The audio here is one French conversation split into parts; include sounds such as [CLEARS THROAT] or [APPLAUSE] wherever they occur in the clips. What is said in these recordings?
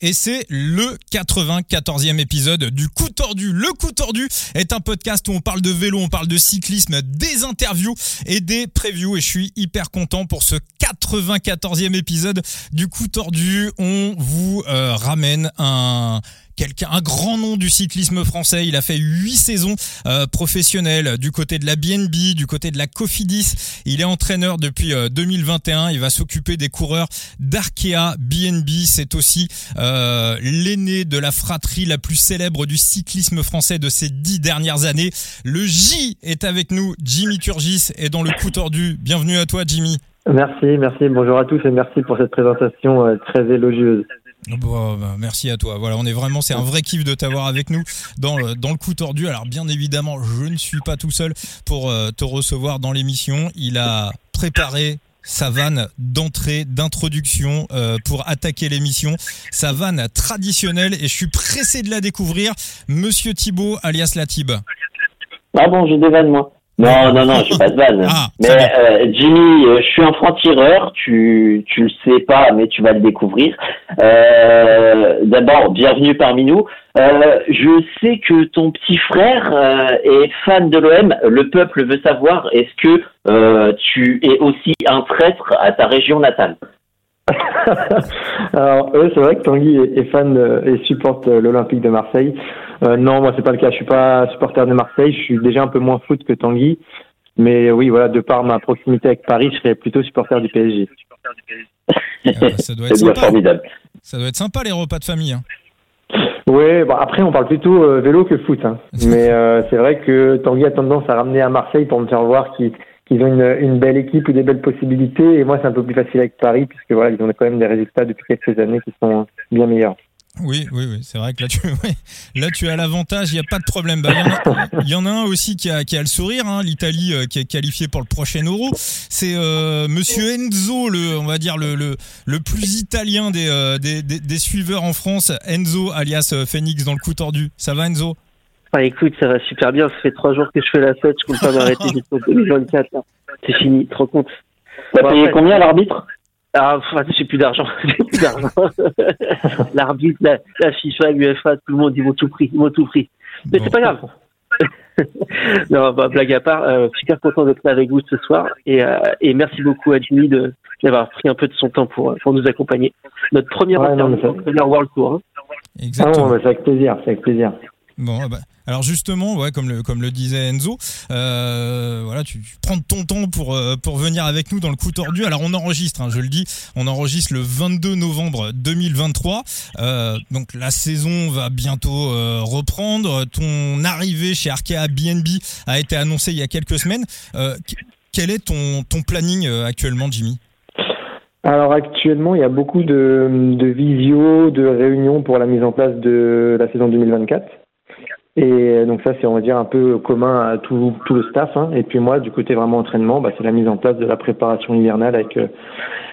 Et c'est le 94e épisode du Coup Tordu. Le Coup Tordu est un podcast où on parle de vélo, on parle de cyclisme, des interviews et des previews. Et je suis hyper content pour ce 94e épisode du Coup Tordu. On vous euh, ramène un quelqu'un, un grand nom du cyclisme français. Il a fait huit saisons euh, professionnelles du côté de la BNB, du côté de la Cofidis. Il est entraîneur depuis 2021. Euh, Il va s'occuper des coureurs d'Arkea BNB. C'est aussi euh, l'aîné de la fratrie la plus célèbre du cyclisme français de ces dix dernières années. Le J est avec nous. Jimmy Turgis est dans le coup tordu. Bienvenue à toi, Jimmy. Merci, merci. Bonjour à tous et merci pour cette présentation euh, très élogieuse. Bon, bah, merci à toi. Voilà, on est vraiment, c'est un vrai kiff de t'avoir avec nous dans le, dans le coup tordu. Alors, bien évidemment, je ne suis pas tout seul pour euh, te recevoir dans l'émission. Il a préparé sa vanne d'entrée, d'introduction euh, pour attaquer l'émission. Sa vanne traditionnelle et je suis pressé de la découvrir. Monsieur Thibaut, alias Latib. Ah bon, j'ai des moi. Non, non, non, j'ai pas de vanne. Ah, mais euh, Jimmy, euh, je suis un franc-tireur, tu, tu le sais pas, mais tu vas le découvrir. Euh, D'abord, bienvenue parmi nous. Euh, je sais que ton petit frère euh, est fan de l'OM. Le peuple veut savoir, est-ce que euh, tu es aussi un traître à ta région natale? [LAUGHS] Alors, eux, c'est vrai que Tanguy est, est fan et supporte l'Olympique de Marseille. Euh, non, moi, c'est pas le cas. Je suis pas supporter de Marseille. Je suis déjà un peu moins foot que Tanguy. Mais oui, voilà, de par ma proximité avec Paris, je serais plutôt supporter du PSG. Euh, ça doit être [LAUGHS] sympa. formidable. Ça doit être sympa les repas de famille. hein. Oui, bon, après, on parle plutôt euh, vélo que foot. hein. [LAUGHS] Mais euh, c'est vrai que Tanguy a tendance à ramener à Marseille pour me faire voir qu'ils qu'ils ont une, une belle équipe ou des belles possibilités. Et moi, c'est un peu plus facile avec Paris, puisque voilà, ils ont quand même des résultats depuis quelques années qui sont bien meilleurs. Oui, oui, oui, c'est vrai que là tu, [LAUGHS] ouais, là tu as l'avantage, il n'y a pas de problème. Bah, Il y, en a- il y en a un aussi qui a, qui a le sourire, hein, l'Italie euh, qui est qualifiée pour le prochain Euro. C'est euh, Monsieur Enzo, le, on va dire le, le, le plus italien des, euh, des, des, des suiveurs en France. Enzo, alias euh, Phoenix dans le coup tordu. Ça va Enzo? Ah, écoute, ça va super bien. Ça fait trois jours que je fais la fête. Je compte pas m'arrêter jusqu'en 2024. là. C'est fini. Trop compte. T'as payé combien l'arbitre? Ah, j'ai plus d'argent. [LAUGHS] J'ai plus d'argent. [LAUGHS] L'arbitre, la, la FIFA, l'UFA, tout le monde, ils m'ont tout pris. Ils m'ont tout pris. Mais Bon. c'est pas grave. [LAUGHS] non, bah, blague à part, euh, super content d'être là avec vous ce soir. Et, euh, et merci beaucoup à Jimmy de d'avoir pris un peu de son temps pour, pour nous accompagner. Notre première Ouais, non, ça- World Tour. hein. Ah Exactement. c'est avec plaisir, c'est avec plaisir. Bon, ah bah, alors justement, ouais, comme le comme le disait Enzo, euh, voilà, tu, prends ton temps pour euh, pour venir avec nous dans le coup tordu. Alors on enregistre, hein, je le dis, on enregistre le 22 novembre 2023. Euh, donc la saison va bientôt euh, reprendre. Ton arrivée chez Arkea BNB a été annoncée il y a quelques semaines. Qu- quel est ton ton planning actuellement, Jimmy? Alors actuellement, il y a beaucoup de, de visio, de réunions pour la mise en place de la saison 2024. Et donc ça, c'est on va dire un peu commun à tout, tout le staff. hein. Et puis moi, du côté vraiment entraînement, bah, c'est la mise en place de la préparation hivernale avec euh,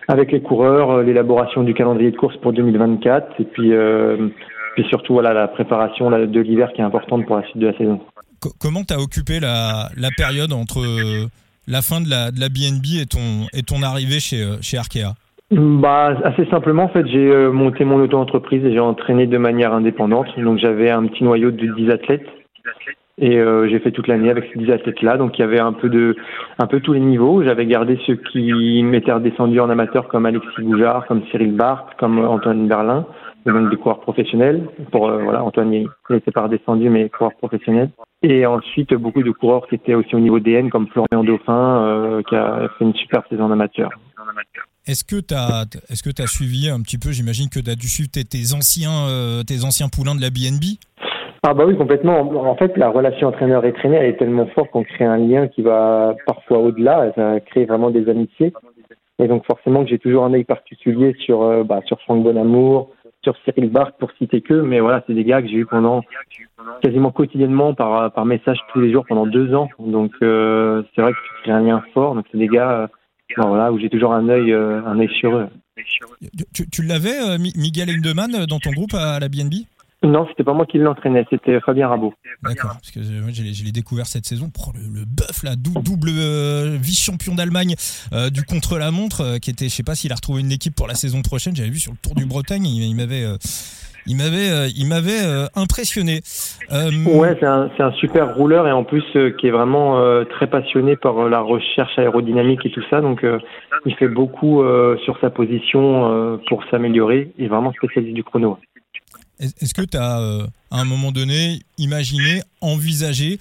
avec les coureurs, euh, l'élaboration du calendrier de course pour 2024, et puis euh, puis surtout voilà la préparation de l'hiver qui est importante pour la suite de la saison. Co- comment t'as occupé la la période entre la fin de la de la BNB et ton et ton arrivée chez chez Arkea? Bah, assez simplement, en fait, j'ai euh, monté mon auto-entreprise et j'ai entraîné de manière indépendante. Donc, j'avais un petit noyau de 10 athlètes. Et euh, j'ai fait toute l'année avec ces 10 athlètes-là. Donc, il y avait un peu de, un peu tous les niveaux. J'avais gardé ceux qui m'étaient redescendus en amateur, comme Alexis Boujard, comme Cyril Barthes, comme Antoine Berlin. Donc, des coureurs professionnels. Pour, euh, voilà, Antoine, n'était pas redescendu, mais coureurs professionnels. Et ensuite, beaucoup de coureurs qui étaient aussi au niveau DN, comme Florian Dauphin, euh, qui a fait une super saison amateur. Est-ce que tu as, suivi un petit peu, j'imagine que tu as dû suivre tes, anciens, euh, tes anciens poulains de la BNB Ah bah oui, complètement. En fait, la relation entraîneur et traîné, elle est tellement forte qu'on crée un lien qui va parfois au-delà. Ça crée vraiment des amitiés. Et donc forcément que j'ai toujours un œil particulier sur, euh, bah, sur Franck Bonamour, sur Cyril Barthes pour citer que. Mais voilà, c'est des gars que j'ai eu pendant quasiment quotidiennement par, par message tous les jours pendant deux ans. Donc euh, c'est vrai que tu crées un lien fort. Donc c'est des gars euh, bah, voilà, où j'ai toujours un œil, euh, un œil sur eux. Tu, tu l'avais, euh, Mi- Miguel Endemann, dans ton groupe à la BNB Non, c'était pas moi qui l'entraînais, c'était Fabien Rabot. D'accord, parce que moi je l'ai découvert cette saison. Le, le bœuf là, double euh, vice-champion d'Allemagne euh, du contre-la-montre, euh, qui était, je sais pas s'il a retrouvé une équipe pour la saison prochaine. J'avais vu sur le Tour du Bretagne, il, il m'avait il m'avait euh, il m'avait euh, impressionné. Euh, ouais, c'est un, un, super rouleur et en plus qui est vraiment très passionné par la recherche aérodynamique et tout ça. Donc il fait beaucoup sur sa position pour s'améliorer et vraiment spécialiste du chrono. Est-ce que tu as à un moment donné imaginé, envisagé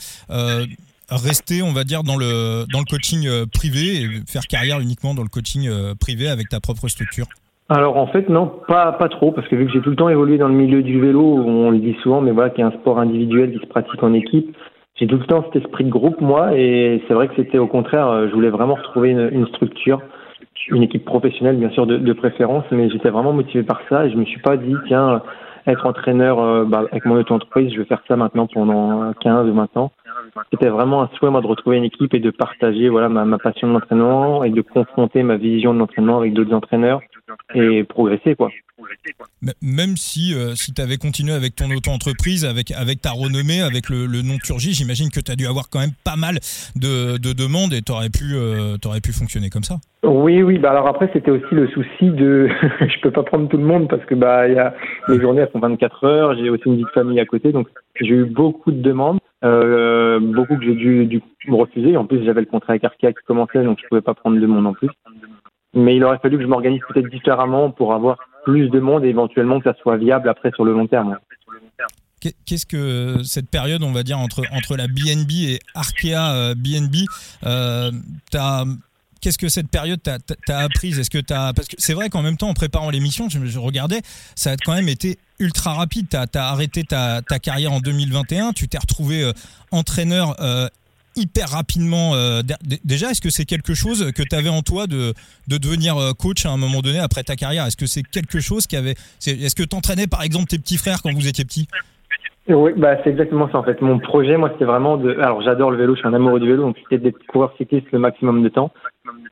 rester, on va dire, dans le, dans le coaching privé et faire carrière uniquement dans le coaching privé avec ta propre structure? Alors en fait non, pas pas trop parce que vu que j'ai tout le temps évolué dans le milieu du vélo, on le dit souvent, mais voilà, qui est un sport individuel qui se pratique en équipe, j'ai tout le temps cet esprit de groupe moi et c'est vrai que c'était au contraire, euh, je voulais vraiment retrouver une, structure, une équipe professionnelle bien sûr de, de préférence, mais j'étais vraiment motivé par ça et je me suis pas dit tiens être entraîneur euh, bah, avec mon auto-entreprise, je vais faire ça maintenant pendant 15 ou 20 ans. C'était vraiment un souhait moi de retrouver une équipe et de partager voilà ma, ma passion de l'entraînement et de confronter ma vision de l'entraînement avec d'autres entraîneurs et progresser quoi. Même si, euh, si tu avais continué avec ton auto-entreprise, avec, avec ta renommée, avec le, le nom Turgi, j'imagine que tu as dû avoir quand même pas mal de, de demandes et tu aurais, pu, euh, aurais pu fonctionner comme ça. Oui, oui. Bah alors après, c'était aussi le souci de. [LAUGHS] je peux pas prendre tout le monde parce que bah, y a... les journées elles sont 24 heures, j'ai aussi une vie de famille à côté, donc j'ai eu beaucoup de demandes. Euh, beaucoup que j'ai dû, me refuser. En plus, j'avais le contrat avec Arkea qui commençait, donc je pouvais pas prendre de monde en plus. Mais il aurait fallu que je m'organise peut-être différemment pour avoir plus de monde et éventuellement que ça soit viable après sur le long terme. Qu'est-ce que cette période, on va dire, entre, entre la BNB et Arkea BNB, euh, euh qu'est-ce que cette période t'a apprise? Est-ce que t'as parce que c'est vrai qu'en même temps, en préparant l'émission, je, regardais, ça a quand même été ultra rapide. T'as as arrêté ta, carrière en 2021, tu t'es retrouvé euh, entraîneur euh, hyper rapidement. Euh, déjà, est-ce que c'est quelque chose que tu avais en toi de, de devenir coach à un moment donné après ta carrière? Est-ce que c'est quelque chose qui avait. Est-ce que tu entraînais par exemple tes petits frères quand vous étiez petits? Oui, bah c'est exactement ça en fait. Mon projet, moi, c'était vraiment de. Alors, j'adore le vélo, je suis un amoureux du vélo, donc c'était d'être coureur cycliste le maximum de temps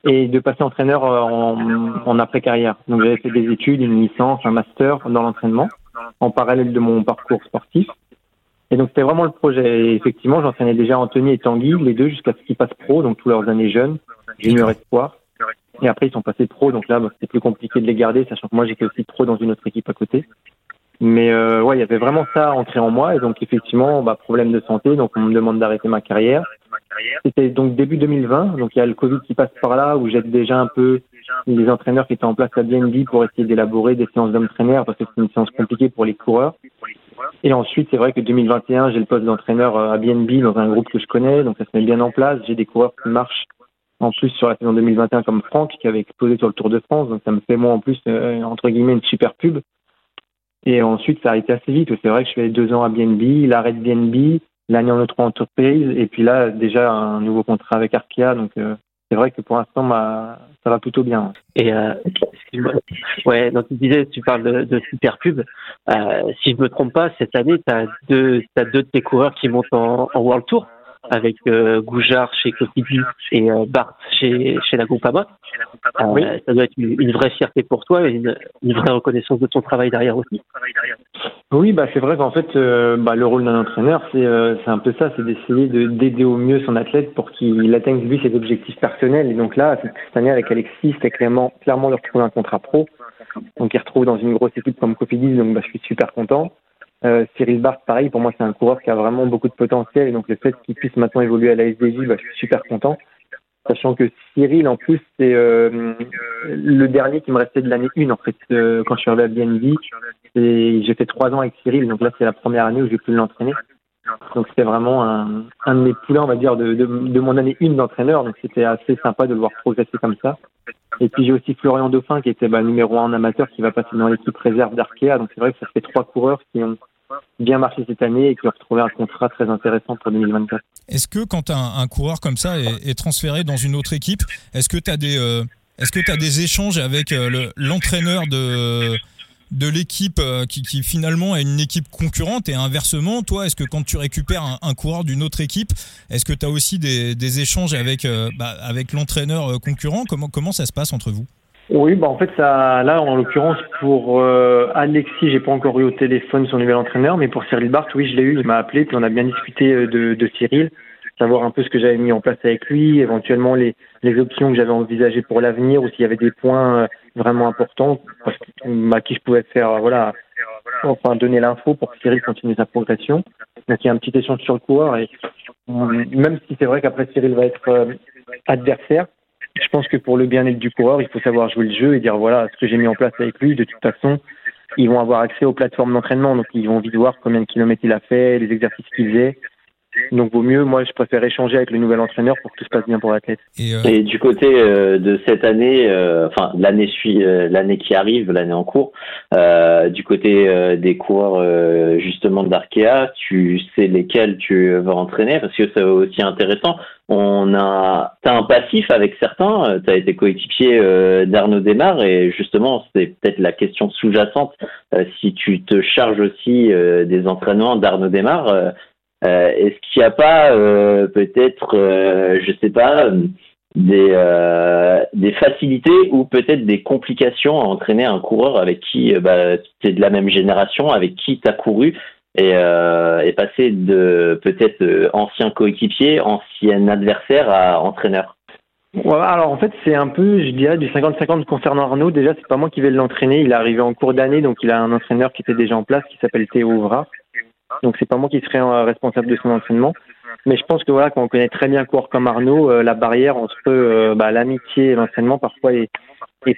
et de passer entraîneur euh, en, en après carrière. Donc, j'avais fait des études, une licence, un master dans l'entraînement en parallèle de mon parcours sportif. Et donc c'était vraiment le projet. Et effectivement, j'entraînais déjà Anthony et Tanguy, les deux, jusqu'à ce qu'ils passent pro, donc tous leurs années jeunes, junior espoir. Et après, ils sont passés pro, donc là, bah, c'était plus compliqué de les garder, sachant que moi, j'étais aussi pro dans une autre équipe à côté. Mais euh, ouais, il y avait vraiment ça entré en moi, et donc effectivement, bah, problème de santé, donc on me demande d'arrêter ma carrière. C'était donc début 2020, donc il y a le Covid qui passe par là, où j'aide déjà un peu les entraîneurs qui étaient en place à BNB pour essayer d'élaborer des séances d'entraîneurs, parce que c'est une séance compliquée pour les coureurs. Et ensuite, c'est vrai que 2021, j'ai le poste d'entraîneur euh, à BNB dans un groupe que je connais, donc ça se met bien en place. J'ai des coureurs qui marchent en plus sur la saison 2021 comme Franck qui avait explosé sur le Tour de France, donc ça me fait moi en plus euh, entre guillemets une super pub. Et ensuite, ça a été assez vite. C'est vrai que je fais deux ans à BNB, l'arrêt de BNB, l'année en autre entreprise, et puis là déjà un nouveau contrat avec Arkea, donc euh, c'est vrai que pour l'instant, ça va plutôt bien. Et euh, ouais, donc tu disais, tu parles de, de super pub. Euh, si je me trompe pas, cette année, tu as deux, as deux de tes coureurs qui montent en, en World Tour avec euh, Goujard chez Cofidis et euh, Bart chez, chez la Groupama. Euh, Ça doit être une, vraie fierté pour toi et une, une, vraie reconnaissance de ton travail derrière aussi. Oui, bah c'est vrai qu'en fait, euh, bah, le rôle d'un entraîneur, c'est euh, c'est un peu ça, c'est d'essayer de d'aider au mieux son athlète pour qu'il atteigne lui ses objectifs personnels. Et donc là, cette année avec Alexis, c'était clairement clairement de retrouver un contrat pro. Donc il retrouve dans une grosse équipe comme Cofidis, donc bah, je suis super content. Euh, Cyril Barth, pareil, pour moi, c'est un coureur qui a vraiment beaucoup de potentiel. Et donc, le fait qu'il puisse maintenant évoluer à la SDJ, bah, je suis super content. Sachant que Cyril, en plus, c'est euh, le dernier qui me restait de l'année 1, en fait, euh, quand je suis arrivé à BNB. J'ai fait trois ans avec Cyril, donc là, c'est la première année où j'ai pu l'entraîner. Donc, c'était vraiment un, un, de mes poulains, on va dire, de, de, de mon année 1 d'entraîneur. Donc, c'était assez sympa de le voir progresser comme ça. Et puis, j'ai aussi Florian Dauphin, qui était bah, numéro 1 en amateur, qui va passer dans l'équipe réserve d'Arkea. Donc, c'est vrai que ça fait trois coureurs qui ont bien marché cette année et qui ont retrouvé un contrat très intéressant pour 2024. Est-ce que quand un, coureur comme ça est, transféré dans une autre équipe, est-ce que tu as des euh, est-ce que des échanges avec euh, l'entraîneur de de l'équipe euh, qui, finalement est une équipe concurrente et inversement, toi, est-ce que quand tu récupères un, coureur d'une autre équipe, est-ce que tu as aussi des, des, échanges avec, bah, avec l'entraîneur concurrent? Comment, comment ça se passe entre vous? Oui, bah en fait, ça, là, en l'occurrence, pour euh, Alexis, j'ai pas encore eu au téléphone son nouvel entraîneur, mais pour Cyril Barthes, oui, je l'ai eu, il m'a appelé, puis on a bien discuté euh, de, de Cyril, savoir un peu ce que j'avais mis en place avec lui, éventuellement les, les options que j'avais envisagées pour l'avenir, ou s'il y avait des points euh, vraiment importants, parce que, à qui je pouvais faire, voilà, enfin, donner l'info pour que Cyril continue sa progression. Donc, il y a un petit échange sur le coureur, et même si c'est vrai qu'après Cyril va être adversaire, je pense que pour le bien-être du coureur, il faut savoir jouer le jeu et dire voilà ce que j'ai mis en place avec lui. De toute façon, ils vont avoir accès aux plateformes d'entraînement, donc ils vont vite voir combien de kilomètres il a fait, les exercices qu'il faisait. Donc vaut mieux, moi je préfère échanger avec le nouvel entraîneur pour que tout se passe bien pour l'athlète. Et, euh... Et, du côté euh, de cette année, euh, enfin l'année suit euh, l'année qui arrive, l'année en cours, euh, du côté des coureurs justement d'Arkea, tu sais lesquels tu vas entraîner? Parce que c'est aussi intéressant. On a, t'as un passif avec certains, tu as été coéquipier d'Arnaud Desmar et justement c'est peut-être la question sous-jacente si tu te charges aussi des entraînements d'Arnaud Desmar euh, Est-ce qu'il n'y a pas euh, peut-être, euh, je sais pas, des, euh, des facilités ou peut-être des complications à entraîner un coureur avec qui bah, tu es de la même génération, avec qui tu as couru et, euh, et passer de peut-être ancien coéquipier, ancien adversaire à entraîneur? Alors en fait c'est un peu, je dirais, du 50-50 concernant Arnaud. Déjà c'est pas moi qui vais l'entraîner, il est arrivé en cours d'année, donc il a un entraîneur qui était déjà en place, qui s'appelle Théo Ouvra. Donc c'est pas moi qui serai euh, responsable de son entraînement. Mais je pense que voilà, quand on connaît très bien un coureur comme Arnaud, euh, la barrière entre euh, bah, l'amitié et l'entraînement parfois est,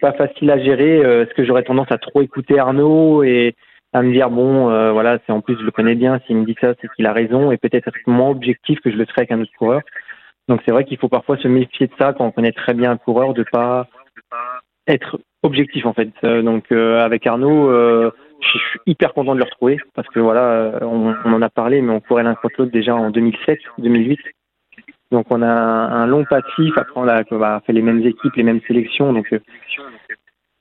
pas facile à gérer. Est-ce que j'aurais tendance à trop écouter Arnaud et à me dire bon voilà, c'est en plus je le connais bien, s'il me dit ça, c'est qu'il a raison et peut-être être moins objectif que je le serais avec un autre coureur. Donc c'est vrai qu'il faut parfois se méfier de ça quand on connaît très bien un coureur, de pas être objectif en fait. donc avec Arnaud je suis hyper content de le retrouver parce que voilà, euh, on, en a parlé, mais on courait l'un contre l'autre déjà en 2007, 2008. Donc on a un, long passif. Après on a, on fait les mêmes équipes, les mêmes sélections. Donc euh,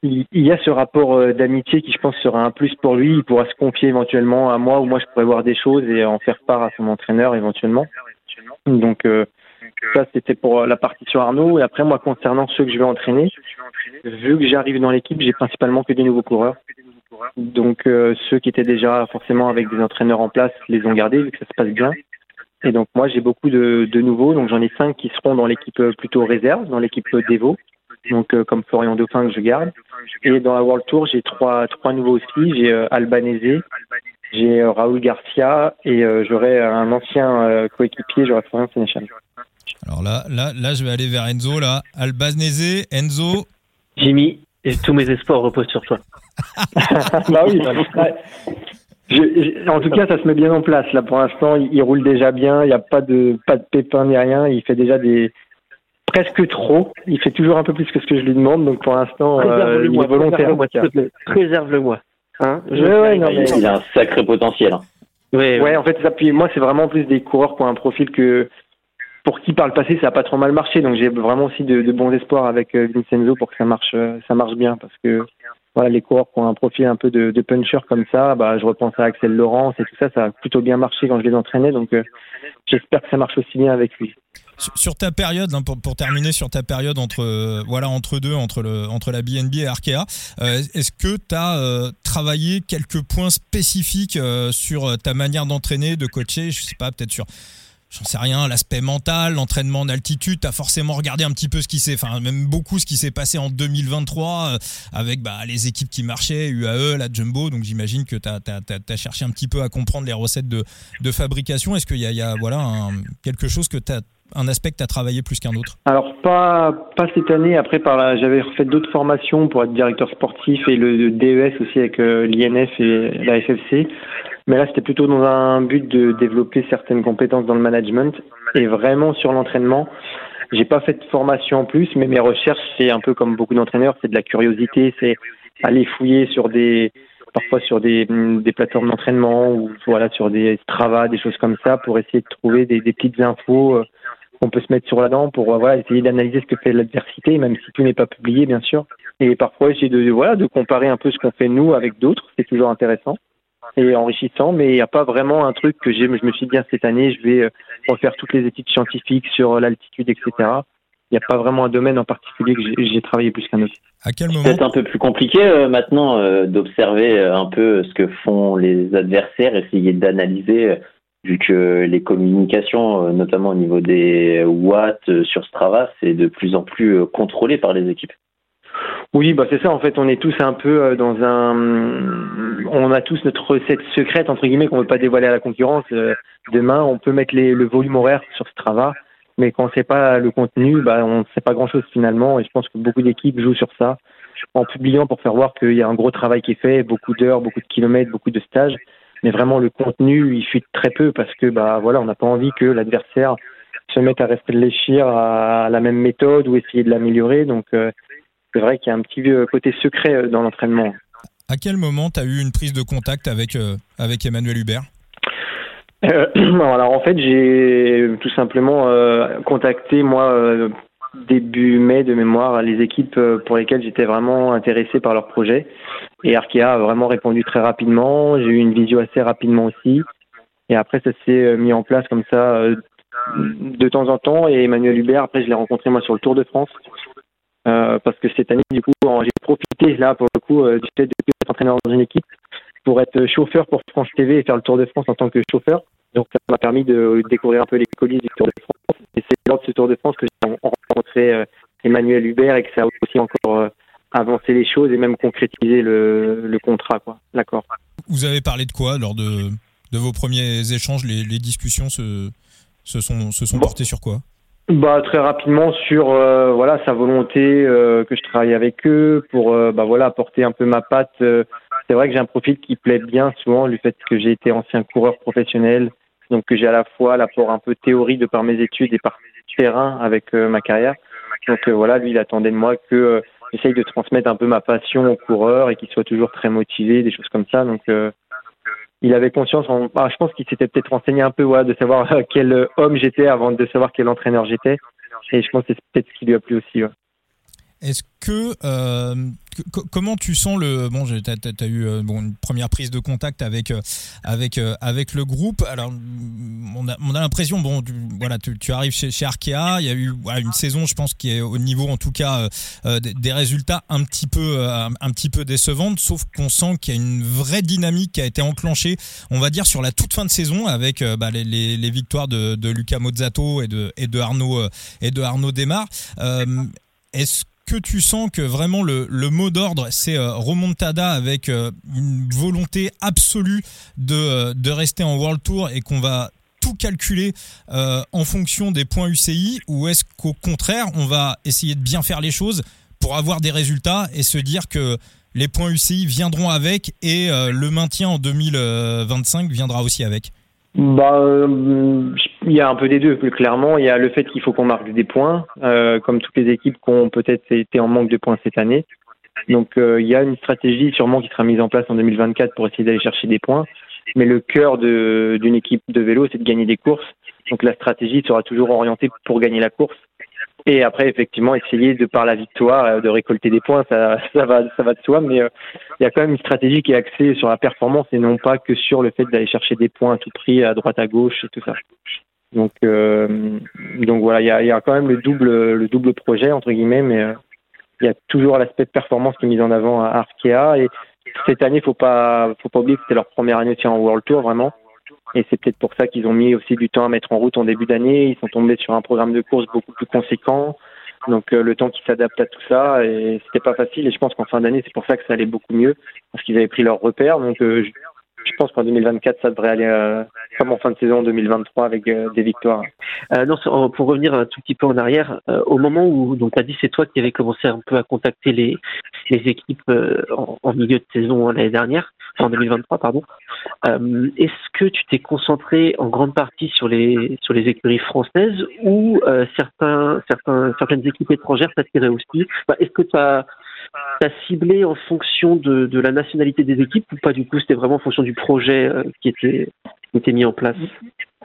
il, y a ce rapport euh, d'amitié qui je pense sera un plus pour lui. Il pourra se confier éventuellement à moi ou moi je pourrais voir des choses et en faire part à son entraîneur éventuellement. Donc ça c'était pour la partie sur Arnaud. Et après moi concernant ceux que je vais entraîner, vu que j'arrive dans l'équipe, j'ai principalement que des nouveaux coureurs. Donc euh, ceux qui étaient déjà forcément avec des entraîneurs en place les ont gardés vu que ça se passe bien. Et donc moi j'ai beaucoup de, de, nouveaux, donc j'en ai cinq qui seront dans l'équipe euh, plutôt réserve, dans l'équipe euh, Devo, donc comme Florian Dauphin que je garde. Et dans la World Tour j'ai trois trois nouveaux aussi, j'ai Albanese, j'ai Raoul Garcia et j'aurai un ancien coéquipier, j'aurai Florian Sénéchal. Alors là, là, là, je vais aller vers Enzo. Là, Albanese, Enzo. Jimmy, et tous mes espoirs reposent sur toi. [LAUGHS] bah oui. en tout cas, ça se met bien en place. Là, pour l'instant, il, roule déjà bien. Il n'y a pas de pas de pépins ni rien. Il fait déjà des presque trop. Il fait toujours un peu plus que ce que je lui demande. Donc pour l'instant, euh, il est volontaire. Préserve-le-moi. Hein Il a un sacré potentiel. Hein. Ouais, ouais, en fait, ça, puis moi, c'est vraiment plus des coureurs qui ont un profil que pour qui par le passé ça a pas trop mal marché. Donc j'ai vraiment aussi de, bons espoirs avec euh, Vincenzo pour que ça marche, euh, ça marche bien parce que voilà, les coureurs qui ont un profil un peu de, de puncher comme ça, bah, je repense à Axel Laurence et tout ça, ça a plutôt bien marché quand je les entraînais, donc euh, j'espère que ça marche aussi bien avec lui. Sur ta période, hein, pour, terminer sur ta période entre voilà entre deux, entre le entre la BNB et Arkea, est-ce que tu as travaillé quelques points spécifiques sur ta manière d'entraîner, de coacher, je sais pas, peut-être sur j'en sais rien, l'aspect mental, l'entraînement en altitude, tu as forcément regardé un petit peu ce qui s'est, enfin même beaucoup ce qui s'est passé en 2023 euh, avec bah, les équipes qui marchaient, UAE, la Jumbo, donc j'imagine que tu as, cherché un petit peu à comprendre les recettes de, fabrication. Est-ce qu'il y a, voilà, un, quelque chose que tu as un aspect que tu as travaillé plus qu'un autre? Alors pas cette année. Après j'avais fait d'autres formations pour être directeur sportif et le, DES aussi avec euh, l'INF et la FFC. Mais là, c'était plutôt dans un but de développer certaines compétences dans le management et vraiment sur l'entraînement. J'ai pas fait de formation en plus, mais mes recherches, c'est un peu comme beaucoup d'entraîneurs, c'est de la curiosité, c'est aller fouiller sur des, parfois sur des, des plateformes d'entraînement ou voilà sur des Strava, des choses comme ça, pour essayer de trouver des, des petites infos euh, qu'on peut se mettre sur la dent pour euh, voilà essayer d'analyser ce que fait l'adversité, même si tout n'est pas publié bien sûr. Et parfois essayer de voilà de comparer un peu ce qu'on fait nous avec d'autres, c'est toujours intéressant et enrichissant, mais il n'y a pas vraiment un truc que j'ai. Je me suis dit, bien cette année, je vais euh, refaire toutes les études scientifiques sur l'altitude, etc. il n'y a pas vraiment un domaine en particulier que j'ai travaillé plus qu'un autre. À quel moment C'est un peu plus compliqué euh, maintenant euh, d'observer euh, un peu ce que font les adversaires, essayer d'analyser, vu que les communications, notamment au niveau des watts sur Strava, c'est de plus en plus contrôlé par les équipes. Oui, bah c'est ça. En fait, on est tous un peu dans un, on a tous notre recette secrète entre guillemets qu'on veut pas dévoiler à la concurrence. Demain, on peut mettre les, le volume horaire sur Strava mais quand on sait pas le contenu, bah, on ne sait pas grand-chose finalement. Et je pense que beaucoup d'équipes jouent sur ça, en publiant pour faire voir qu'il y a un gros travail qui est fait, beaucoup d'heures, beaucoup de kilomètres, beaucoup de stages. Mais vraiment, le contenu, il fuite très peu parce que, bah, voilà, on n'a pas envie que l'adversaire se mette à réfléchir à la même méthode ou essayer de l'améliorer. Donc, euh, c'est vrai qu'il y a un petit côté secret euh, dans l'entraînement. À quel moment tu as eu une prise de contact avec, euh, avec Emmanuel Hubert? Euh, [CLEARS THROAT] alors en fait, j'ai tout simplement euh, contacté moi euh, début mai de mémoire les équipes pour lesquelles j'étais vraiment intéressé par leur projet. Et Arkea a vraiment répondu très rapidement. J'ai eu une visio assez rapidement aussi. Et après, ça s'est mis en place comme ça de temps en temps. Et Emmanuel Hubert, après, je l'ai rencontré moi sur le Tour de France. Parce que cette année, du coup, j'ai profité là pour le coup du fait d'être entraîneur dans une équipe pour être chauffeur pour France TV et faire le Tour de France en tant que chauffeur. Donc ça m'a permis de découvrir un peu les coulisses du Tour de France. Et c'est lors de ce Tour de France que j'ai rencontré euh, Emmanuel Hubert et que ça a aussi encore euh, avancé les choses et même concrétisé le, le contrat, quoi, l'accord. Vous avez parlé de quoi lors de, de vos premiers échanges? Les, les discussions se, se sont, se sont portées sur quoi? Bah très rapidement sur euh, voilà sa volonté que je travaille avec eux pour bah voilà apporter un peu ma patte. c'est vrai que j'ai un profil qui plaît bien souvent le fait que j'ai été ancien coureur professionnel, donc que j'ai à la fois l'apport un peu théorie de par mes études et par terrain avec euh, ma carrière. Donc euh, voilà, lui, il attendait de moi que euh, j'essaye de transmettre un peu ma passion aux coureurs et qu'il soit toujours très motivé, des choses comme ça. Donc il avait conscience, en... Ah, je pense qu'il s'était peut-être renseigné un peu voilà, de savoir quel homme j'étais avant de savoir quel entraîneur j'étais. Et je pense que c'est peut-être ce qui lui a plu aussi. Est-ce que euh, comment tu sens le bon tu as, eu euh, bon, une première prise de contact avec euh, avec avec le groupe. Alors on a, on a l'impression bon tu, voilà tu, tu, arrives chez, chez Arkea. Il y a eu voilà, une saison je pense qui est au niveau en tout cas des, résultats un petit peu un petit peu décevantes sauf qu'on sent qu'il y a une vraie dynamique qui a été enclenchée on va dire sur la toute fin de saison avec bah, les, les, les, victoires de, de Luca Mozzato et de et de Arnaud et de Arnaud Desmar est-ce que tu sens que vraiment le, mot d'ordre, c'est euh, remontada avec euh, une volonté absolue de, euh, de rester en World Tour et qu'on va tout calculer en fonction des points UCI ou est-ce qu'au contraire, on va essayer de bien faire les choses pour avoir des résultats et se dire que les points UCI viendront avec et le maintien en 2025 viendra aussi avec? Bah, euh, il y a un peu des deux, plus clairement. Il y a le fait qu'il faut qu'on marque des points, euh, comme toutes les équipes qui ont peut-être été en manque de points cette année. Donc, euh, il y a une stratégie sûrement qui sera mise en place en 2024 pour essayer d'aller chercher des points. Mais le cœur d'une équipe de vélo, c'est de gagner des courses. Donc, la stratégie sera toujours orientée pour gagner la course. Et après, effectivement, essayer de par la victoire euh, de récolter des points, ça, va, ça va de soi. Mais il y a quand même une stratégie qui est axée sur la performance et non pas que sur le fait d'aller chercher des points à tout prix à droite à gauche tout ça. Donc, euh, donc voilà, il y a, quand même le double, le double projet entre guillemets, mais il y a toujours l'aspect de performance qui est mis en avant à Arkea. Et cette année, faut pas, faut pas oublier que c'était leur première année en World Tour vraiment. Et c'est peut-être pour ça qu'ils ont mis aussi du temps à mettre en route en début d'année. Ils sont tombés sur un programme de course beaucoup plus conséquent. Donc euh, le temps qu'ils s'adaptent à tout ça, et c'était pas facile. Et je pense qu'en fin d'année, c'est pour ça que ça allait beaucoup mieux, parce qu'ils avaient pris leurs repères. Donc euh, je pense qu'en 2024, ça devrait aller euh, comme en fin de saison 2023 avec euh, des victoires. Euh, non, pour revenir un tout petit peu en arrière, euh, au moment où donc as dit c'est toi qui avais commencé un peu à contacter les, les équipes en, en, milieu de saison l'année dernière, en 2023 pardon. Est-ce que tu t'es concentré en grande partie sur les sur les écuries françaises ou certains certains certaines équipes étrangères t'attiraient aussi? Est-ce que tu T'as ciblé en fonction de, la nationalité des équipes ou pas du coup C'était vraiment en fonction du projet euh, qui, était, qui était mis en place?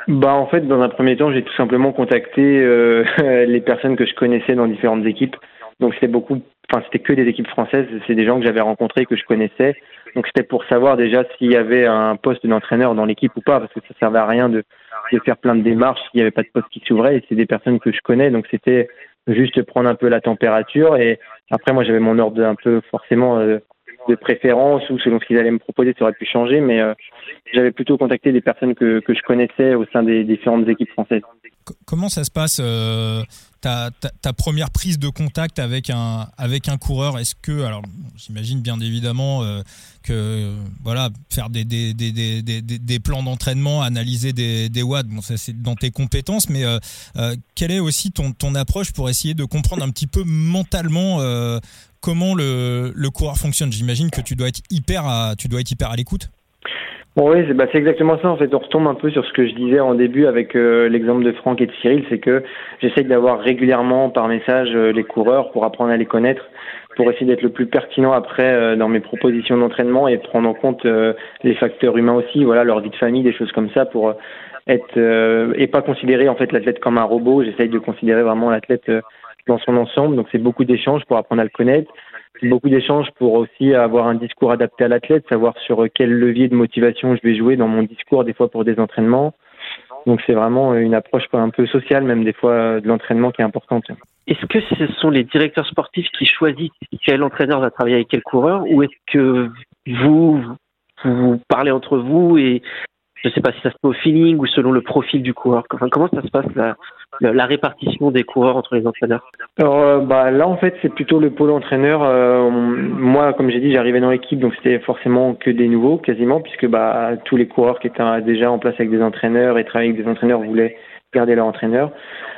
Bah en fait dans un premier temps j'ai tout simplement contacté euh, [LAUGHS] les personnes que je connaissais dans différentes équipes donc c'était beaucoup enfin c'était que des équipes françaises c'est des gens que j'avais rencontrés que je connaissais donc c'était pour savoir déjà s'il y avait un poste d'entraîneur dans l'équipe ou pas parce que ça servait à rien de de faire plein de démarches s'il n'y avait pas de poste qui s'ouvrait. Et c'est des personnes que je connais, donc c'était juste prendre un peu la température. Et après, moi, j'avais mon ordre un peu forcément euh, de préférence ou selon ce qu'ils allaient me proposer, ça aurait pu changer. Mais euh, j'avais plutôt contacté des personnes que, que je connaissais au sein des différentes équipes françaises. Comment ça se passe euh, ta, première prise de contact avec un, avec un coureur Est-ce que, alors j'imagine bien évidemment euh, que voilà, faire des, des, des, des, des plans d'entraînement, analyser des, des watts, bon, ça c'est dans tes compétences, mais euh, quelle est aussi ton, ton approche pour essayer de comprendre un petit peu mentalement comment le, le coureur fonctionne? J'imagine que tu dois être hyper à, tu dois être hyper à l'écoute oui, bah, c'est exactement ça. En fait, on retombe un peu sur ce que je disais en début avec euh, l'exemple de Franck et de Cyril, c'est que j'essaye d'avoir régulièrement par message euh, les coureurs pour apprendre à les connaître, pour essayer d'être le plus pertinent après euh, dans mes propositions d'entraînement et prendre en compte les facteurs humains aussi, voilà, leur vie de famille, des choses comme ça, pour être et pas considérer en fait l'athlète comme un robot. J'essaye de considérer vraiment l'athlète dans son ensemble. Donc c'est beaucoup d'échanges pour apprendre à le connaître beaucoup d'échanges pour aussi avoir un discours adapté à l'athlète, savoir sur quel levier de motivation je vais jouer dans mon discours, des fois pour des entraînements. Donc c'est vraiment une approche un peu sociale, même des fois de l'entraînement qui est importante. Est-ce que ce sont les directeurs sportifs qui choisissent quel entraîneur va travailler avec quel coureur, ou est-ce que vous, vous parlez entre vous et je ne sais pas si ça se fait au feeling ou selon le profil du coureur? Comment ça se passe la, la répartition des coureurs entre les entraîneurs Alors euh, bah, là en fait c'est plutôt le pôle entraîneur. Euh, moi comme j'ai dit j'arrivais dans l'équipe donc c'était forcément que des nouveaux quasiment puisque bah tous les coureurs qui étaient déjà en place avec des entraîneurs et travaillaient avec des entraîneurs voulaient garder leur entraîneur.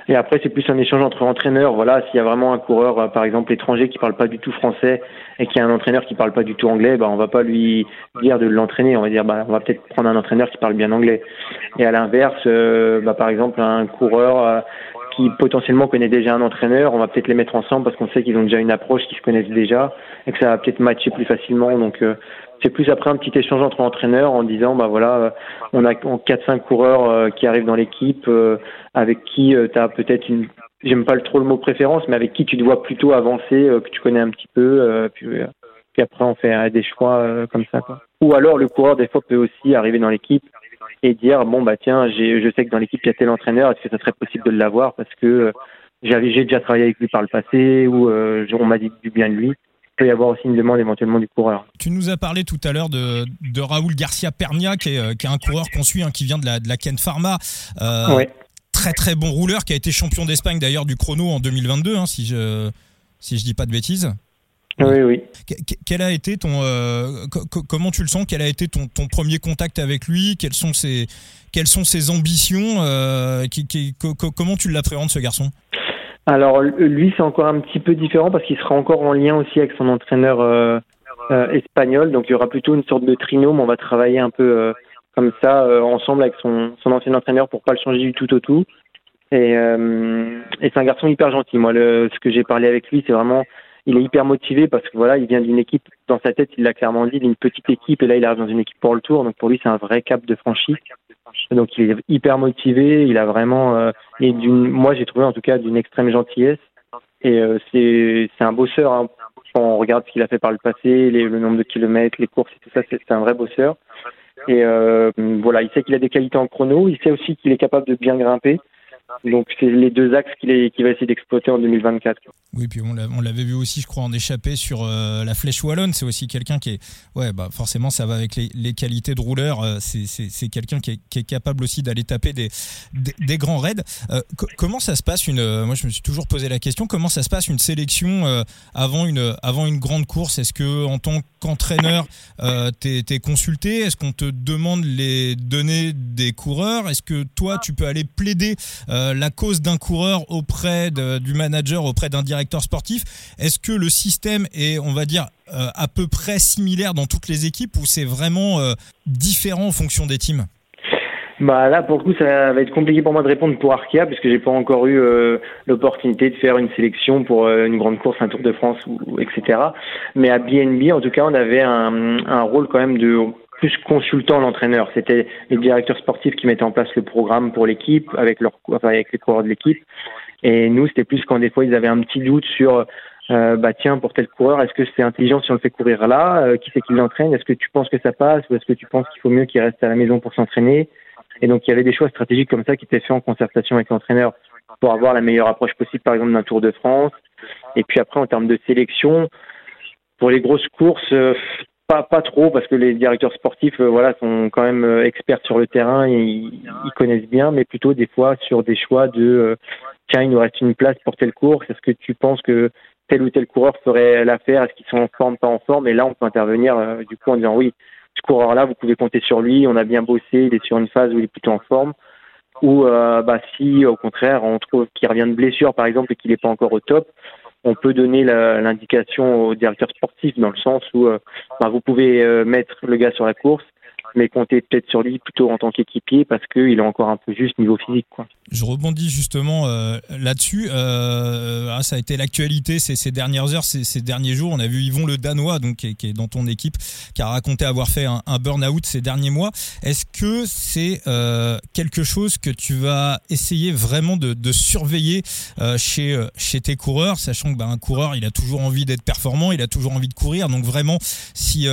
Et après, c'est plus un échange entre entraîneurs. Voilà, s'il y a vraiment un coureur, euh, par exemple, étranger qui parle pas du tout français et qui a un entraîneur qui parle pas du tout anglais, bah, on va pas lui dire de l'entraîner. On va dire, bah, on va peut-être prendre un entraîneur qui parle bien anglais. Et à l'inverse, euh, bah, par exemple, un coureur euh, qui potentiellement connaît déjà un entraîneur, on va peut-être les mettre ensemble parce qu'on sait qu'ils ont déjà une approche, qu'ils se connaissent déjà et que ça va peut-être matcher plus facilement. Donc, c'est plus après un petit échange entre entraîneurs en disant bah voilà euh, on a quatre cinq coureurs euh, qui arrivent dans l'équipe euh, avec qui tu as peut-être une j'aime pas trop le mot préférence mais avec qui tu dois plutôt avancer que tu connais un petit peu puis, après on fait des choix comme ça ou alors le coureur des fois peut aussi arriver dans l'équipe et dire bon bah tiens j'ai je sais que dans l'équipe il y a tel entraîneur est-ce que ça serait possible de l'avoir parce que j'avais j'ai déjà travaillé avec lui par le passé ou on m'a dit du bien de lui peut y avoir aussi une demande éventuellement du coureur. Tu nous as parlé tout à l'heure de, de Raoul Garcia Pernia, qui est, euh, qui est un coureur qu'on suit, hein, qui vient de la, de la Ken Pharma. Euh, Très très bon rouleur, qui a été champion d'Espagne d'ailleurs du chrono en 2022, hein, si je si je dis pas de bêtises. Oui, oui. Quel a été ton, euh, comment tu le sens? Quel a été ton, ton premier contact avec lui? Quelles sont ses, quelles sont ses ambitions euh, qui, qui, Comment tu l'appréhendes ce garçon? Alors lui, c'est encore un petit peu différent parce qu'il sera encore en lien aussi avec son entraîneur euh, euh, espagnol. Donc il y aura plutôt une sorte de trinôme. On va travailler un peu euh, comme ça ensemble avec son, son ancien entraîneur pour pas le changer du tout au tout. Et, et c'est un garçon hyper gentil. Moi, le, ce que j'ai parlé avec lui, c'est vraiment il est hyper motivé parce que voilà, il vient d'une équipe dans sa tête, il l'a clairement dit, d'une petite équipe et là il arrive dans une équipe pour le tour. Donc pour lui, c'est un vrai cap de franchise. Donc il est hyper motivé, il a vraiment euh, et d'une moi j'ai trouvé en tout cas d'une extrême gentillesse et euh, c'est c'est un bosseur hein. On regarde ce qu'il a fait par le passé, les, le nombre de kilomètres, les courses et tout ça, c'est un vrai bosseur. Et euh, voilà, il sait qu'il a des qualités en chrono, il sait aussi qu'il est capable de bien grimper. Donc c'est les deux axes qu'il va essayer d'exploiter en 2024. Oui, puis on l'avait vu aussi, je crois, en échappée sur euh, la flèche wallonne. C'est aussi quelqu'un qui est, ouais, bah forcément, ça va avec les, qualités de rouleur. Euh, c'est quelqu'un qui, est, capable aussi d'aller taper des, grands raids. Euh, comment ça se passe une, moi je me suis toujours posé la question, comment ça se passe une sélection avant une avant une grande course? Est-ce que en tant qu'entraîneur, t'es es consulté? Est-ce qu'on te demande les données des coureurs? Est-ce que toi, tu peux aller plaider euh, la cause d'un coureur auprès du manager, auprès d'un directeur sportif. Est-ce que le système est, on va dire, euh, à peu près similaire dans toutes les équipes ou c'est vraiment euh, différent en fonction des teams? Bah là pour le coup ça va être compliqué pour moi de répondre pour Arkea puisque j'ai pas encore eu l'opportunité de faire une sélection pour une grande course, un Tour de France etc. Mais à BNB en tout cas on avait un, un rôle quand même de plus consultant l'entraîneur. C'était les directeurs sportifs qui mettaient en place le programme pour l'équipe avec les coureurs de l'équipe. Et nous, c'était plus quand des fois ils avaient un petit doute sur, euh, bah tiens, pour tel coureur, est-ce que c'est intelligent si on le fait courir là? Euh, Qui c'est qui l'entraîne? Est-ce que tu penses que ça passe ou est-ce que tu penses qu'il faut mieux qu'il reste à la maison pour s'entraîner? Et donc, il y avait des choix stratégiques comme ça qui étaient faits en concertation avec l'entraîneur pour avoir la meilleure approche possible, par exemple, d'un Tour de France. Et puis après, en termes de sélection, pour les grosses courses, euh, pas, trop, parce que les directeurs sportifs euh, voilà, sont quand même euh, experts sur le terrain, et ils, connaissent bien, mais plutôt des fois sur des choix de tiens, il nous reste une place pour telle course, est-ce que tu penses que tel ou tel coureur ferait l'affaire, est-ce qu'ils sont en forme, pas en forme Et là, on peut intervenir du coup en disant oui, ce coureur-là, vous pouvez compter sur lui, on a bien bossé, il est sur une phase où il est plutôt en forme. Ou bah, si au contraire on trouve qu'il revient de blessure par exemple et qu'il n'est pas encore au top, on peut donner l'indication au directeur sportif dans le sens où euh, bah, vous pouvez euh, mettre le gars sur la course, mais compter peut-être sur lui plutôt en tant qu'équipier parce qu'il est encore un peu juste niveau physique. Quoi. Je rebondis justement euh, là-dessus. Euh, ah, ça a été l'actualité ces, dernières heures, ces, derniers jours. On a vu Yvon le Danois, donc qui est, dans ton équipe, qui a raconté avoir fait un, burn-out ces derniers mois. Est-ce que c'est euh, quelque chose que tu vas essayer vraiment de, surveiller chez tes coureurs, sachant que bah, un coureur, il a toujours envie d'être performant, il a toujours envie de courir. Donc vraiment, si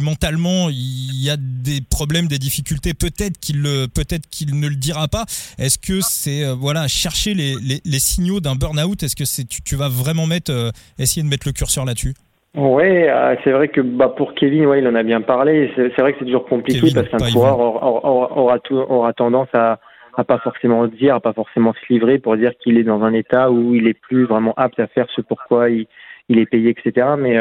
mentalement il y a des problèmes, des difficultés, peut-être qu'il peut-être qu'il ne le dira pas. Est-ce que c'est euh, voilà chercher les, les, signaux d'un burn-out? Est-ce que c'est tu, tu, vas vraiment mettre euh, essayer de mettre le curseur là-dessus? Oui, euh, c'est vrai que bah, pour Kevin, ouais, il en a bien parlé. C'est vrai que c'est toujours compliqué parce qu'un coureur aura, aura, aura, tendance à à pas forcément dire, à pas forcément se livrer pour dire qu'il est dans un état où il est plus vraiment apte à faire ce pourquoi il, il est payé, etc. Mais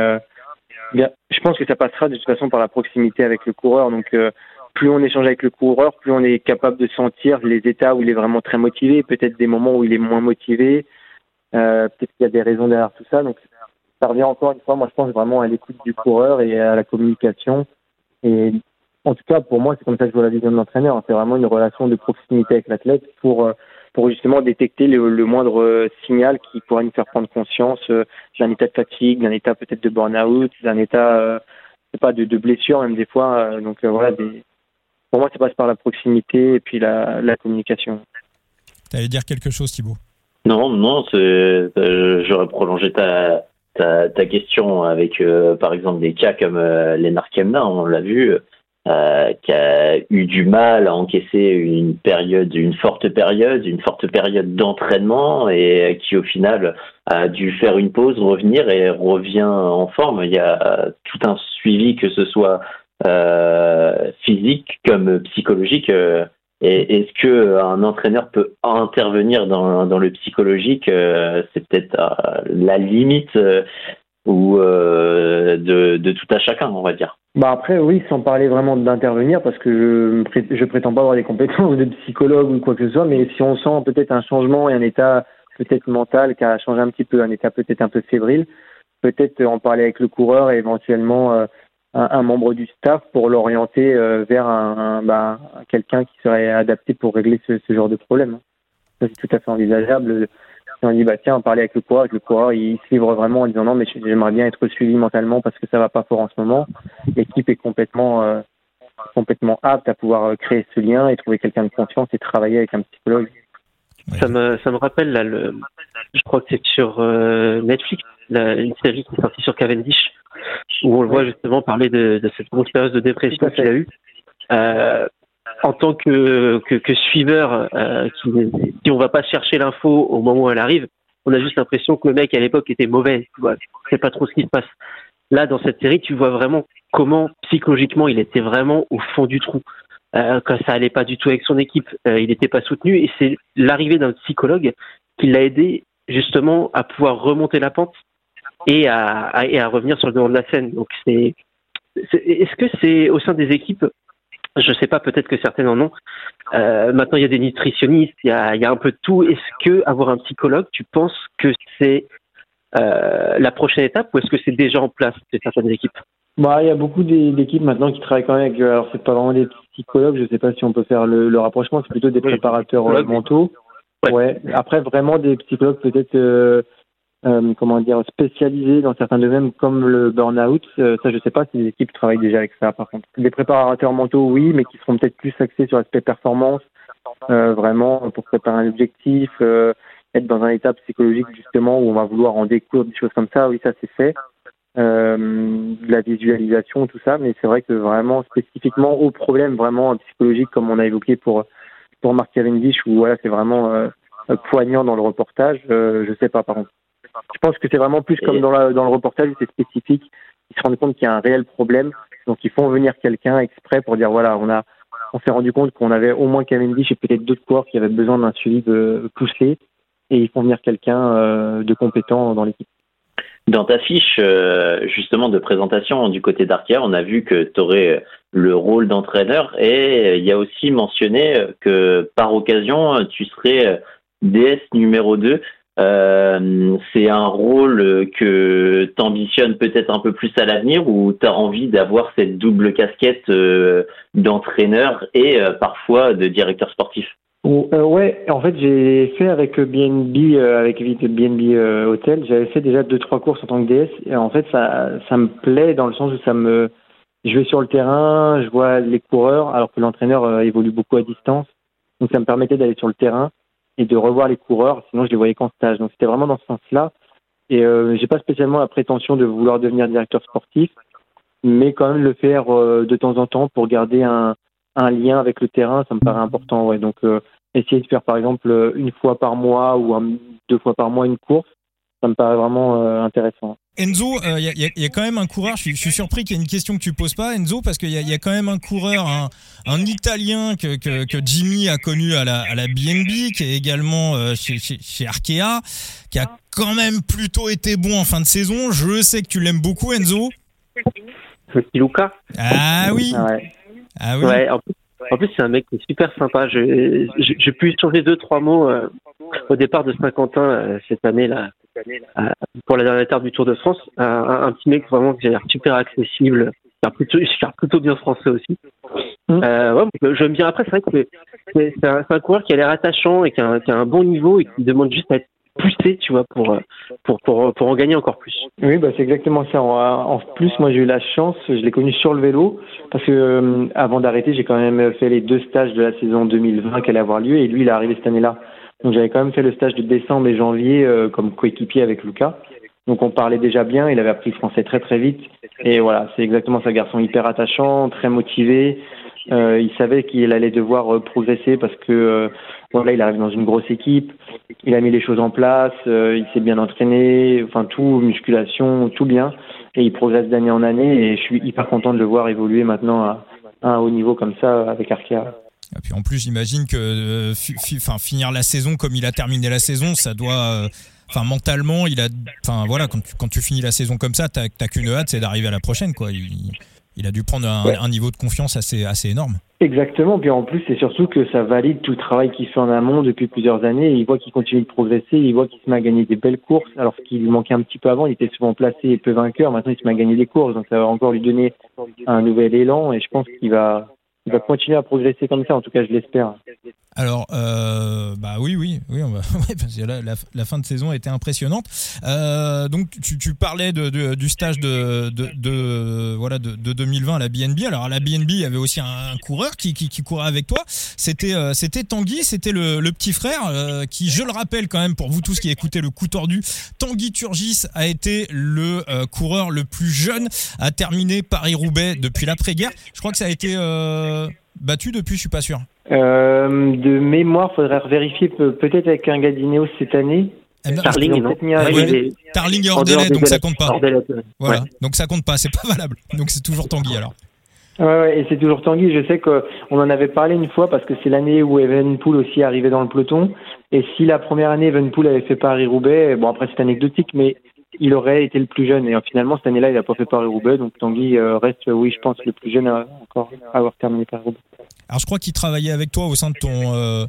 je pense que ça passera de toute façon par la proximité avec le coureur. Donc, euh, plus on échange avec le coureur, plus on est capable de sentir les états où il est vraiment très motivé, peut-être des moments où il est moins motivé. Euh, peut-être qu'il y a des raisons derrière tout ça. Donc, ça revient encore une fois, moi je pense vraiment à l'écoute du coureur et à la communication. Et en tout cas, pour moi, c'est comme ça que je vois la vision de l'entraîneur. C'est vraiment une relation de proximité avec l'athlète pour euh, pour justement détecter le, moindre euh, signal qui pourrait nous faire prendre conscience euh, d'un état de fatigue, d'un état peut-être de burn-out, d'un état euh, pas de, de, blessure même des fois. donc voilà, des... pour moi, ça passe par la proximité et puis la, la communication. Tu allais dire quelque chose, Thibaut? Non, non, j'aurais prolongé ta, ta, ta, question avec, par exemple, des cas comme Lennart Kemna, on l'a vu. Euh, qui a eu du mal à encaisser une période, une forte période, une forte période d'entraînement et qui au final a dû faire une pause, revenir et revient en forme. Il y a tout un suivi, que ce soit euh, physique comme psychologique. Et est-ce que un entraîneur peut intervenir dans, dans le psychologique C'est peut-être la limite ou de, de tout à chacun, on va dire. Bah après, oui, sans parler vraiment d'intervenir, parce que je, je prétends pas avoir des compétences de psychologue ou quoi que ce soit, mais si on sent peut-être un changement et un état peut-être mental qui a changé un petit peu, un état peut-être un peu fébrile, peut-être en parler avec le coureur et éventuellement euh, un, membre du staff pour l'orienter euh, vers un, bah, quelqu'un qui serait adapté pour régler ce, genre de problème. C'est tout à fait envisageable on dit bah tiens, on parlait avec le coureur, avec le coureur, il se livre vraiment en disant non mais j'aimerais bien être suivi mentalement parce que ça va pas fort en ce moment. L'équipe est complètement euh, complètement apte à pouvoir euh, créer ce lien et trouver quelqu'un de confiance et travailler avec un psychologue. Ça me ça me rappelle là le je crois que c'est sur euh, Netflix une série qui est sortie sur Cavendish où on le voit justement parler de, de cette grosse période de dépression qu'il a eu. Euh, en tant que, que, que suiveur, euh, qui, si on va pas chercher l'info au moment où elle arrive, on a juste l'impression que le mec à l'époque était mauvais. Tu vois, c'est pas trop ce qui se passe. Là, dans cette série, tu vois vraiment comment psychologiquement il était vraiment au fond du trou. Euh, quand ça allait pas du tout avec son équipe, euh, il n'était pas soutenu et c'est l'arrivée d'un psychologue qui l'a aidé justement à pouvoir remonter la pente et à, et à revenir sur le devant de la scène. Donc c'est, est-ce que c'est au sein des équipes je sais pas, peut-être que certaines en ont. Euh, maintenant, il y a des nutritionnistes, il y a, il y a un peu de tout. Est-ce que avoir un psychologue, tu penses que c'est euh, la prochaine étape ou est-ce que c'est déjà en place de certaines équipes? Bah, il y a beaucoup d'équipes maintenant qui travaillent quand même avec. Alors, c'est pas vraiment des psychologues. Je sais pas si on peut faire le, le rapprochement. C'est plutôt des préparateurs euh, mentaux. Ouais. Après, vraiment des psychologues peut-être. Euh, euh, comment dire, spécialisés dans certains domaines comme le burn-out. Euh, ça, je sais pas si les équipes travaillent déjà avec ça, par contre. Des préparateurs mentaux, oui, mais qui seront peut-être plus axés sur l'aspect performance, euh, vraiment, pour préparer un objectif, euh, être dans un état psychologique, justement, où on va vouloir en découdre, des choses comme ça. Oui, ça, c'est fait. de la visualisation, tout ça, mais c'est vrai que vraiment, spécifiquement au problème vraiment psychologique, comme on a évoqué pour pour Mark Cavendish où voilà, c'est vraiment poignant dans le reportage, je sais pas par contre. Je pense que c'est vraiment plus comme dans, la, dans le reportage, c'est spécifique. Ils se rendent compte qu'il y a un réel problème, donc ils font venir quelqu'un exprès pour dire voilà, on a on s'est rendu compte qu'on avait au moins Cavendish et peut-être d'autres coureurs qui avaient besoin d'un suivi de poussé et ils font venir quelqu'un de compétent dans l'équipe. Dans ta fiche euh, justement de présentation du côté d'Arkia, on a vu que tu aurais le rôle d'entraîneur et il y a aussi mentionné que par occasion tu serais DS numéro 2. Euh, c'est un rôle que tu ambitionnes peut-être un peu plus à l'avenir ou tu as envie d'avoir cette double casquette euh, d'entraîneur et parfois de directeur sportif? Euh, ouais, en fait, j'ai fait avec BNB, euh, avec BNB euh, Hotel, j'avais fait déjà deux trois courses en tant que DS. Et en fait, ça, ça me plaît dans le sens où ça me, je vais sur le terrain, je vois les coureurs, alors que l'entraîneur euh, évolue beaucoup à distance. Donc, ça me permettait d'aller sur le terrain et de revoir les coureurs. Sinon, je les voyais qu'en stage. Donc, c'était vraiment dans ce sens-là. Et euh, j'ai pas spécialement la prétention de vouloir devenir directeur sportif, mais quand même le faire de temps en temps pour garder un un lien avec le terrain, ça me paraît important. Ouais. Donc, euh, essayer de faire par exemple une fois par mois ou deux fois par mois une course, ça me paraît vraiment euh, intéressant. Enzo, il euh, y, a quand même un coureur, je suis, surpris qu'il y ait une question que tu poses pas, Enzo, parce qu'il y, y, a quand même un coureur, un, un Italien que, que, que, Jimmy a connu à la, à la BNB, qui est également chez, chez, Arkea, qui a quand même plutôt été bon en fin de saison. Je sais que tu l'aimes beaucoup, Enzo. Luca. Ah oui. Ah ouais. Ah oui. Ouais, en plus, c'est un mec super sympa. J'ai pu échanger deux, trois mots euh, au départ de Saint-Quentin euh, cette année là, euh, pour la dernière étape du Tour de France. Un, petit mec vraiment qui a l'air super accessible, qui parle plutôt, [LAUGHS] plutôt bien français aussi. Mmh. Euh, ouais, j'aime bien. Après, c'est vrai que c'est un, un, coureur qui a l'air attachant et qui a, qui a, un bon niveau et qui demande juste à être pousser, tu vois, pour, euh, pour, pour, pour en gagner encore plus. Oui, bah, c'est exactement ça. En plus, moi, j'ai eu la chance, je l'ai connu sur le vélo, parce que euh, avant d'arrêter, j'ai quand même fait les deux stages de la saison 2020 qui allait avoir lieu, et lui, il est arrivé cette année-là. Donc, j'avais quand même fait le stage de décembre et janvier euh, comme coéquipier avec Lucas. Donc, on parlait déjà bien, il avait appris le français très très vite, et voilà, c'est exactement ça, garçon hyper attachant, très motivé. il savait qu'il allait devoir progresser parce que voilà, il arrive dans une grosse équipe, il a mis les choses en place, euh, il s'est bien entraîné, enfin tout, musculation, tout bien, et il progresse d'année en année, et je suis hyper content de le voir évoluer maintenant à, un haut niveau comme ça avec Arkea. Et puis en plus, j'imagine que euh, finir la saison comme il a terminé la saison, ça doit. Euh, enfin, mentalement, il a. Enfin, voilà, quand tu, quand tu finis la saison comme ça, t'as qu'une hâte, c'est d'arriver à la prochaine, quoi. Il, il a dû prendre un, niveau de confiance assez, assez énorme. Exactement. Puis en plus, c'est surtout que ça valide tout le travail qu'il fait en amont depuis plusieurs années. Il voit qu'il continue de progresser. Il voit qu'il se met à gagner des belles courses. Alors qu'il lui manquait un petit peu avant, il était souvent placé et peu vainqueur. Maintenant, il se met à gagner des courses. Donc ça va encore lui donner un nouvel élan. Et je pense qu'il va, il va continuer à progresser comme ça. En tout cas, je l'espère. Alors, euh, bah oui, oui, oui, on va, [LAUGHS] la, fin de saison a été impressionnante. Euh, donc, tu, parlais du stage de, voilà de, de, 2020 à la BNB. Alors, à la BNB, il y avait aussi un, coureur qui, courait avec toi. C'était euh, c'était Tanguy, c'était le, le, petit frère qui, je le rappelle quand même pour vous tous qui écoutez le coup tordu, Tanguy Turgis a été le coureur le plus jeune à terminer Paris-Roubaix depuis l'après-guerre. Je crois que ça a été battu depuis, je suis pas sûr. Euh, de mémoire, faudrait vérifier peut-être avec un gars cette année. Eh ben, Tarling, non Tarling et hors délai, donc ça compte pas. Voilà, donc ça compte pas, c'est pas valable. Donc c'est toujours Tanguy alors. Ouais, ouais, et c'est toujours Tanguy. Je sais qu'on en avait parlé une fois parce que c'est l'année où Evenpool aussi est arrivé dans le peloton. Et si la première année Evenpool avait fait Paris-Roubaix, bon après c'est anecdotique, mais il aurait été le plus jeune. Et finalement, cette année-là, il n'a pas fait Paris-Roubaix. Donc Tanguy euh, reste, oui, je pense, le plus jeune à encore avoir terminé Paris-Roubaix. Alors, je crois qu'il travaillait avec toi au sein de ton. Euh,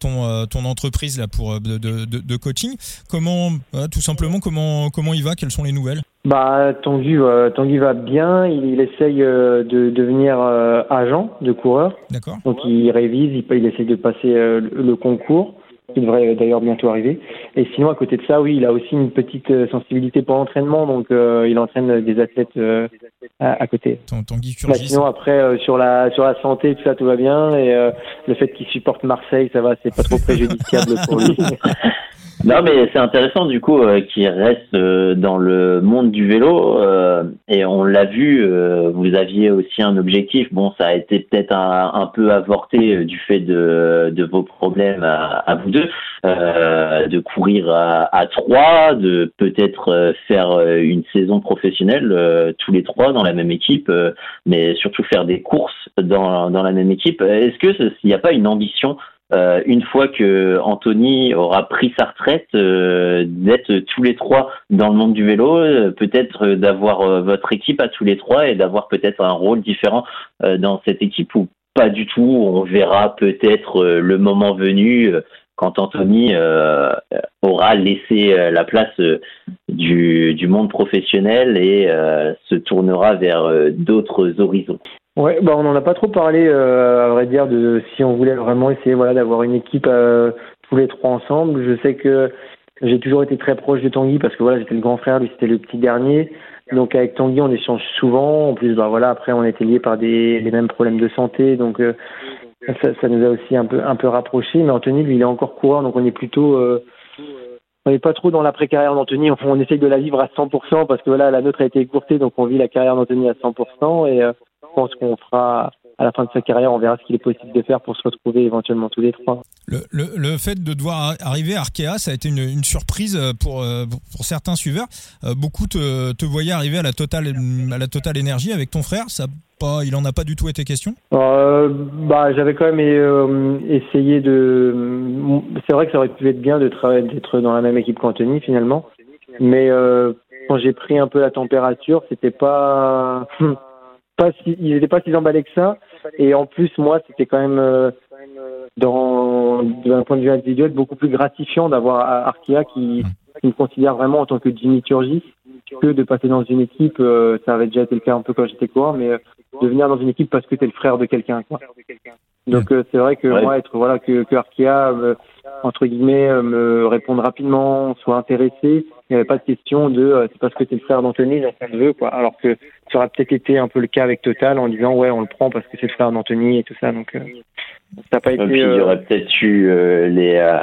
ton, euh, ton entreprise là pour de, de, de coaching comment tout simplement comment comment il va? Quelles sont les nouvelles? Bah Tanguy Tanguy va bien il, essaye de devenir agent de coureur d'accord donc il révise il, il essaye de passer le concours qui devrait d'ailleurs bientôt arriver. Et sinon, à côté de ça, oui, il a aussi une petite euh, sensibilité pour l'entraînement, donc euh, il entraîne des athlètes euh, à, côté. Ton, ton bah, sinon, après, sur la sur la santé, tout ça, tout va bien. Et le fait qu'il supporte Marseille, ça va, c'est pas trop [LAUGHS] préjudiciable pour lui. [LAUGHS] Non, mais c'est intéressant du coup euh, qu'il reste euh, dans le monde du vélo euh, et on l'a vu. vous aviez aussi un objectif. Bon, ça a été peut-être un, peu avorté du fait de, de vos problèmes à, vous deux, de courir à, à trois, de peut-être faire une saison professionnelle tous les trois dans la même équipe, mais surtout faire des courses dans dans la même équipe. Est-ce que s'il n'y a pas une ambition euh, une fois que Anthony aura pris sa retraite, euh, d'être tous les trois dans le monde du vélo, euh, peut-être d'avoir votre équipe à tous les trois et d'avoir peut-être un rôle différent dans cette équipe ou pas du tout. On verra peut-être le moment venu quand Anthony aura laissé la place du, du, monde professionnel et se tournera vers d'autres horizons. Ouais, bah on n'en a pas trop parlé, euh, à vrai dire, de si on voulait vraiment essayer voilà d'avoir une équipe euh, tous les trois ensemble. Je sais que j'ai toujours été très proche de Tanguy parce que voilà j'étais le grand frère, lui c'était le petit dernier. Donc avec Tanguy on échange souvent. En plus bah voilà après on était liés par des les mêmes problèmes de santé donc euh, ça, ça, nous a aussi un peu un peu rapprochés. Mais Anthony lui il est encore coureur donc on est plutôt euh, on n'est pas trop dans l'après-carrière d'Anthony. Enfin, on essaye de la vivre à 100% parce que voilà, la nôtre a été écourtée, donc on vit la carrière d'Anthony à 100%. Et je pense qu'on fera à la fin de sa carrière, on verra ce qu'il est possible de faire pour se retrouver éventuellement tous les trois. Le, le, le fait de devoir arriver à Arkea, ça a été une, une surprise pour, euh, pour certains suiveurs. Euh, beaucoup te, te voyaient arriver à la totale à la totale énergie avec ton frère. Ça pas, il en a pas du tout été question? Euh, bah, j'avais quand même euh, essayé de. C'est vrai que ça aurait pu être bien de travailler, d'être dans la même équipe qu'Anthony finalement, mais quand j'ai pris un peu la température, c'était pas pas si, ils n'étaient pas si emballés que ça. Et en plus, moi, c'était quand même, euh, d'un point de vue individuel, beaucoup plus gratifiant d'avoir Arkia qui, qui, me considère vraiment en tant que Jimmy Turgis que de passer dans une équipe. Euh, ça avait déjà été le cas un peu quand j'étais coureur, mais euh, de venir dans une équipe parce que tu es le frère de quelqu'un. Quoi. Donc c'est vrai que moi, être voilà que, que Arkia entre guillemets, euh, me répondre rapidement, soit intéressé. Il n'y avait pas de question de euh, c'est parce que es le frère d'Anthony, donc on le veut, quoi. Alors que ça aurait peut-être été un peu le cas avec Total en disant ouais, on le prend parce que c'est le frère d'Anthony et tout ça. Donc euh, ça n'a pas été. il y aurait peut-être eu les.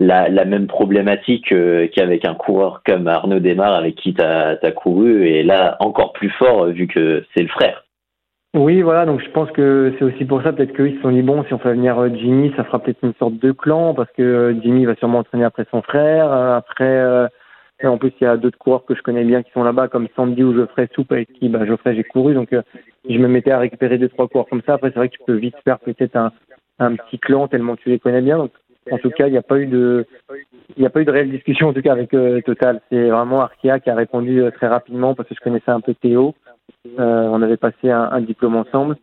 La, la, même problématique qu'avec un coureur comme Arnaud Desmar avec qui tu as, couru, et là encore plus fort vu que c'est le frère. Oui, voilà, donc je pense que c'est aussi pour ça peut-être qu'ils se sont dit bon, si on fait venir euh, Jimmy, ça fera peut-être une sorte de clan parce que euh, Jimmy va sûrement entraîner après son frère, euh, après en plus il y a d'autres coureurs que je connais bien qui sont là-bas comme Sandy ou Geoffrey Soupe avec qui bah, Geoffrey j'ai couru donc je me mettais à récupérer deux trois coureurs comme ça. Après c'est vrai que tu peux vite faire peut-être un, un petit clan tellement tu les connais bien. Donc en tout cas il n'y a pas eu de a pas eu de réelle discussion en tout cas avec Total. C'est vraiment Arkia qui a répondu très rapidement parce que je connaissais un peu Théo. Euh, on avait passé un, diplôme ensemble.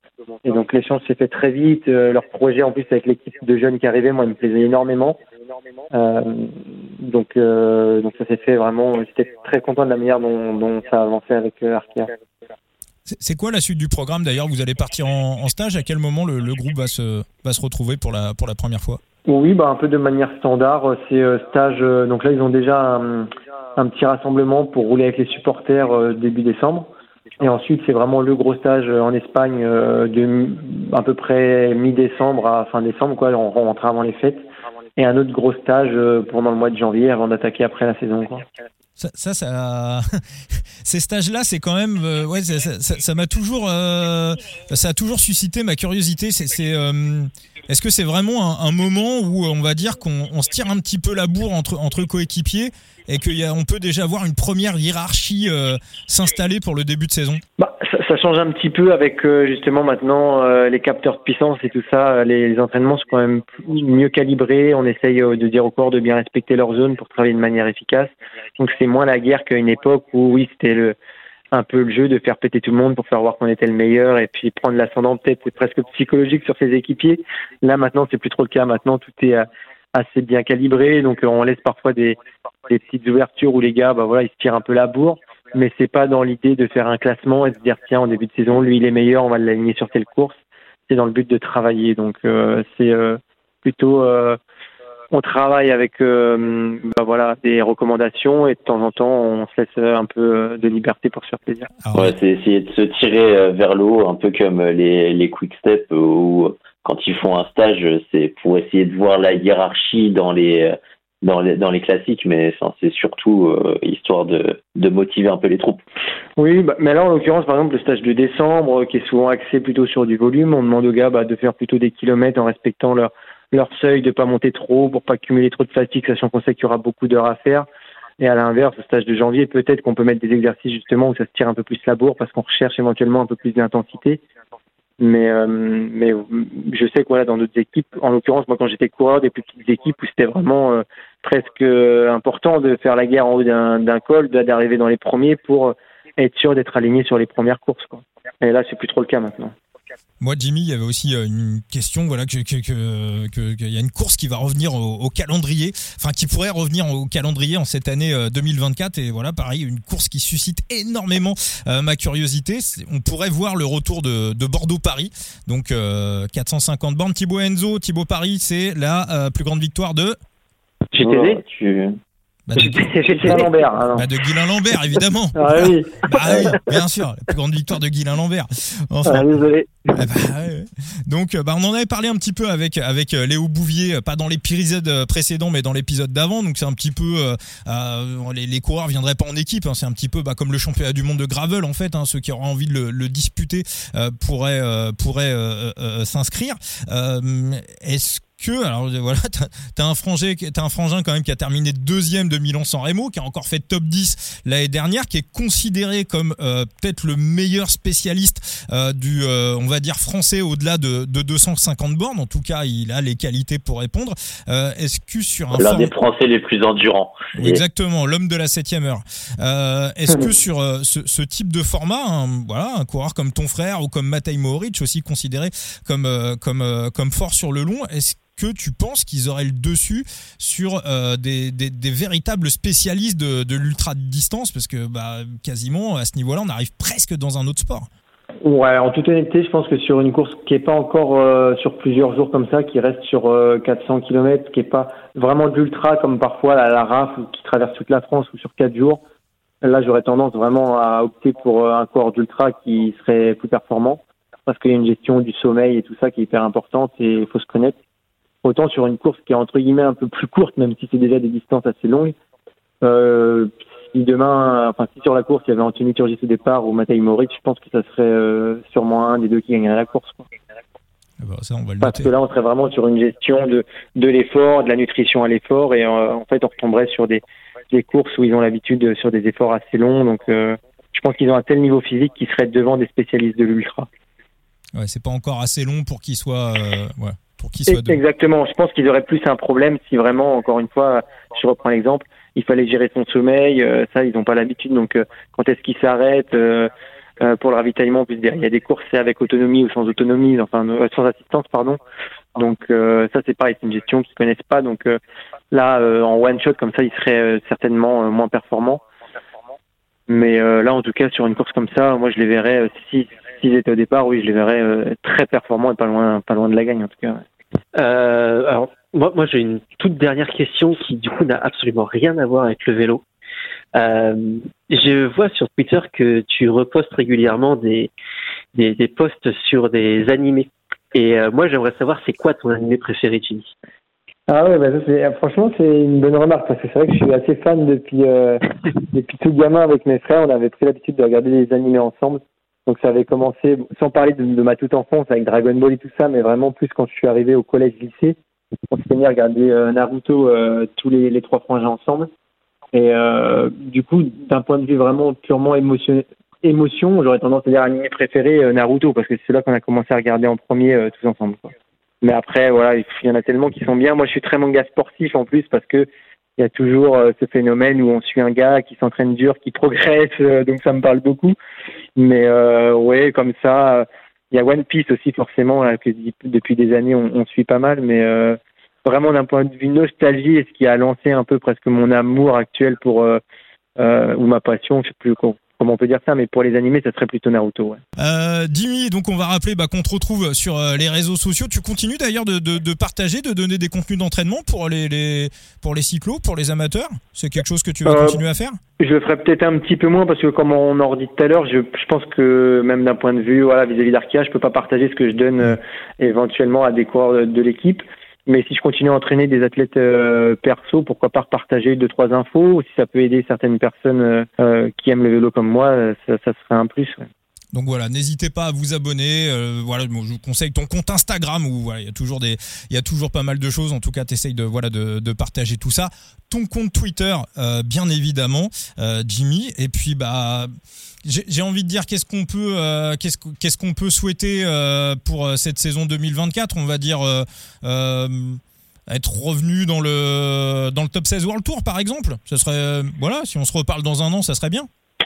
Et donc l'échange s'est fait très vite. Euh, leur projet en plus avec l'équipe de jeunes qui arrivaient, moi, il me plaisait énormément. Euh, donc, ça s'est fait vraiment. J'étais très content de la manière dont, ça a avancé avec Arkea. C'est quoi la suite du programme d'ailleurs? Vous allez partir en, stage À quel moment le, groupe va se, va se retrouver pour la, pour la première fois? Oui, bah, un peu de manière standard. C'est stage. donc là, ils ont déjà un, petit rassemblement pour rouler avec les supporters début décembre. Et ensuite, c'est vraiment le gros stage euh, en Espagne euh, de à peu près mi-décembre à fin décembre, quoi. On rentre avant les fêtes. Et un autre gros stage euh, pendant le mois de janvier avant d'attaquer après la saison, quoi. Ça, ça, [LAUGHS] ces stages-là, c'est quand même, ouais, ça m'a toujours, ça a toujours suscité ma curiosité. C'est, est-ce que c'est vraiment un, moment où on va dire qu'on se tire un petit peu la bourre entre coéquipiers et qu'on peut déjà voir une première hiérarchie euh, s'installer pour le début de saison bah, ça, change un petit peu avec euh, justement maintenant euh, les capteurs de puissance et tout ça. Les, entraînements sont quand même mieux calibrés. On essaye de dire au corps de bien respecter leur zone pour travailler de manière efficace. Donc c'est moins la guerre qu'à une époque où oui c'était le un peu le jeu de faire péter tout le monde pour faire voir qu'on était le meilleur et puis prendre l'ascendant peut-être presque psychologique sur ses équipiers. Là maintenant c'est plus trop le cas. Maintenant tout est assez bien calibré donc on laisse parfois des des petites ouvertures où les gars, bah voilà, ils se tirent un peu la bourre, mais c'est pas dans l'idée de faire un classement et de dire tiens en début de saison, lui il est meilleur, on va l'aligner sur telle course. C'est dans le but de travailler. Donc euh, c'est euh, plutôt euh, on travaille avec bah voilà des recommandations et de temps en temps on se laisse un peu de liberté pour se faire plaisir. Ouais, c'est essayer de se tirer vers le haut, un peu comme les, les quick steps où quand ils font un stage, c'est pour essayer de voir la hiérarchie dans les dans les, dans les classiques, mais c'est surtout histoire de, de motiver un peu les troupes. Oui, bah, mais là, en l'occurrence, par exemple, le stage de décembre, qui est souvent axé plutôt sur du volume, on demande aux gars bah, de faire plutôt des kilomètres en respectant leur, leur seuil, de pas monter trop pour pas cumuler trop de fatigue, sachant qu'on sait qu'il y aura beaucoup d'heures à faire. Et à l'inverse, au stage de janvier, peut-être qu'on peut mettre des exercices justement où ça se tire un peu plus la bourre parce qu'on recherche éventuellement un peu plus d'intensité. Mais, euh, mais je sais que voilà, dans d'autres équipes, en l'occurrence, moi quand j'étais coureur des plus petites équipes où c'était vraiment euh, presque important de faire la guerre en haut d'un col, d'arriver dans les premiers pour être sûr d'être aligné sur les premières courses. Quoi. Et là, c'est plus trop le cas maintenant. Moi, Jimmy, il y avait aussi euh, une question, voilà, que y a une course qui va revenir au, calendrier, enfin qui pourrait revenir au calendrier en cette année 2024. Euh, Et voilà, pareil, une course qui suscite énormément euh, ma curiosité. On pourrait voir le retour de, de Bordeaux-Paris, donc 450 bornes. Thibaut Enzo, Thibaut Paris, c'est la plus grande victoire de. Tu bah de, Guilain Lambert. Bah de Guilain Lambert, évidemment. ah oui. Bah [LAUGHS] oui, bien sûr, la plus grande victoire de Guilain Lambert. Enfin, ah, désolé. Bah, ouais. Donc, bah, on en avait parlé un petit peu avec avec euh, Léo Bouvier, euh, pas dans l'épisode euh, précédent, mais dans l'épisode d'avant. Donc, c'est un petit peu euh, les, les coureurs viendraient pas en équipe. Hein, c'est un petit peu bah, comme le championnat du monde de gravel en fait. Hein, ceux qui auraient envie de le, le disputer euh, pourraient pourraient s'inscrire. Est-ce que alors voilà t'as un frangin t'as un frangin quand même qui a terminé deuxième de Milan San Remo qui a encore fait top 10 l'année dernière qui est considéré comme euh, peut-être le meilleur spécialiste euh, du euh, on va dire français au-delà de, de, 250 bornes. En tout cas il a les qualités pour répondre. Est-ce que sur un l'un des français les plus endurants. Exactement l'homme de la septième heure. Est-ce que sur ce, ce, type de format un, voilà un coureur comme ton frère ou comme Matej Mohoric aussi considéré comme comme comme fort sur le long est-ce que tu penses qu'ils auraient le dessus sur euh, des, véritables spécialistes de, de l'ultra distance parce que bah, quasiment à ce niveau-là, on arrive presque dans un autre sport. Ouais, en toute honnêteté, je pense que sur une course qui est pas encore euh, sur plusieurs jours comme ça, qui reste sur 400 euh, km, qui est pas vraiment de l'ultra comme parfois la, la RAF qui traverse toute la France ou sur 4 jours, là j'aurais tendance vraiment à opter pour un corps d'ultra qui serait plus performant parce qu'il y a une gestion du sommeil et tout ça qui est hyper importante et il faut se connaître. Autant sur une course qui est entre guillemets un peu plus courte, même si c'est déjà des distances assez longues. Euh, si demain, enfin si sur la course il y avait Anthony Turgis au départ ou Matej Moric, je pense que ça serait euh, sûrement un des deux qui gagnerait la course. Quoi. Ah bah ça, on va le Parce que là, on serait vraiment sur une gestion de, de l'effort, de la nutrition à l'effort, et euh, en fait, on retomberait sur des, des courses où ils ont l'habitude sur des efforts assez longs. Donc, euh, je pense qu'ils ont un tel niveau physique qu'ils seraient devant des spécialistes de l'ultra. Ouais, c'est pas encore assez long pour qu'ils soient. ouais Exactement. Je pense qu'ils auraient plus un problème si vraiment, encore une fois, je reprends l'exemple, il fallait gérer son sommeil. Euh, ça, ils n'ont pas l'habitude. Donc, euh, quand est-ce qu'ils s'arrêtent euh, pour le ravitaillement Il y a des courses avec autonomie ou sans autonomie, enfin sans assistance, pardon. Donc ça, c'est pareil, c'est une gestion qu'ils connaissent pas. Donc là, en one shot comme ça, ils seraient certainement moins performants. Mais là, en tout cas, sur une course comme ça, moi, je les verrais si s'ils étaient au départ, oui, je les verrais très performants et pas loin, pas loin de la gagne en tout cas. Alors, moi, moi j'ai une toute dernière question qui, du coup, n'a absolument rien à voir avec le vélo. Euh, je vois sur Twitter que tu repostes régulièrement des, des, des posts sur des animés. Et euh, moi, j'aimerais savoir, c'est quoi ton animé préféré, Jimmy? Ah ouais, bah ça, franchement, c'est une bonne remarque parce que c'est vrai que je suis assez fan depuis, euh, [LAUGHS] depuis tout gamin avec mes frères. On avait pris l'habitude de regarder des animés ensemble. Donc ça avait commencé, sans parler de, ma toute enfance avec Dragon Ball et tout ça, mais vraiment plus quand je suis arrivé au collège-lycée. On s'est mis à regarder euh, Naruto euh, tous les, trois frangins ensemble. Et euh, du coup, d'un point de vue vraiment purement émotion, j'aurais tendance à dire animé préféré Naruto parce que c'est là qu'on a commencé à regarder en premier tous ensemble. Mais après, voilà, il y en a tellement qui sont bien. Moi, je suis très manga sportif en plus parce que il y a toujours ce phénomène où on suit un gars qui s'entraîne dur, qui progresse, donc ça me parle beaucoup. Mais euh, ouais, comme ça, il y a One Piece aussi forcément que depuis des années on, on suit pas mal, mais euh, vraiment d'un point de vue nostalgie, ce qui a lancé un peu presque mon amour actuel pour euh, euh ou ma passion, je sais plus comment on peut dire ça, mais pour les animés, ça serait plutôt Naruto. Ouais. Euh, Dimi, donc on va rappeler bah, qu'on te retrouve sur euh, les réseaux sociaux. Tu continues d'ailleurs de, de, de, partager, de donner des contenus d'entraînement pour les, les, pour les cyclos, pour les amateurs? C'est quelque chose que tu vas euh, continuer à faire? Je le ferai peut-être un petit peu moins parce que comme on en dit tout à l'heure, je, je, pense que même d'un point de vue voilà, vis-à-vis d'Arkia, je peux pas partager ce que je donne euh, éventuellement à des coureurs de, de l'équipe. Mais si je continue à entraîner des athlètes euh, perso, pourquoi pas partager deux trois infos Si ça peut aider certaines personnes euh, qui aiment le vélo comme moi, ça, serait un plus. Donc voilà, n'hésitez pas à vous abonner. Euh, voilà, je vous conseille ton compte Instagram où voilà, il y a toujours des, il y a toujours pas mal de choses. En tout cas, t'essayes de voilà de, partager tout ça. Ton compte Twitter, euh, bien évidemment, euh, Jimmy. Et puis bah, j'ai envie de dire qu'est-ce qu'on peut, euh, qu'est-ce qu'on peut souhaiter euh, pour euh, cette saison 2024. On va dire être revenu dans le dans le top 16 World Tour par exemple. Ce serait voilà, si on se reparle dans un an, ça serait bien.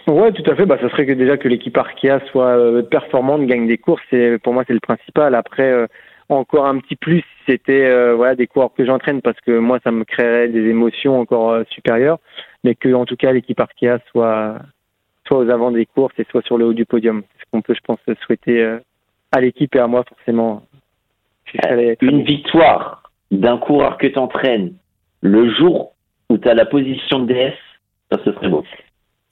Ouais, tout à fait. Bah, ça serait que déjà que l'équipe Arkea soit performante, gagne des courses. Et pour moi, c'est le principal. Après, encore un petit plus, c'était voilà des coureurs que j'entraîne parce que moi, ça me créerait des émotions encore supérieures. Mais que, en tout cas, l'équipe Arkea soit soit aux avant des courses et soit sur le haut du podium. C'est ce qu'on peut, je pense, souhaiter à l'équipe et à moi forcément. Une victoire d'un coureur que tu entraînes le jour où tu as la position de DS, ça se serait beau.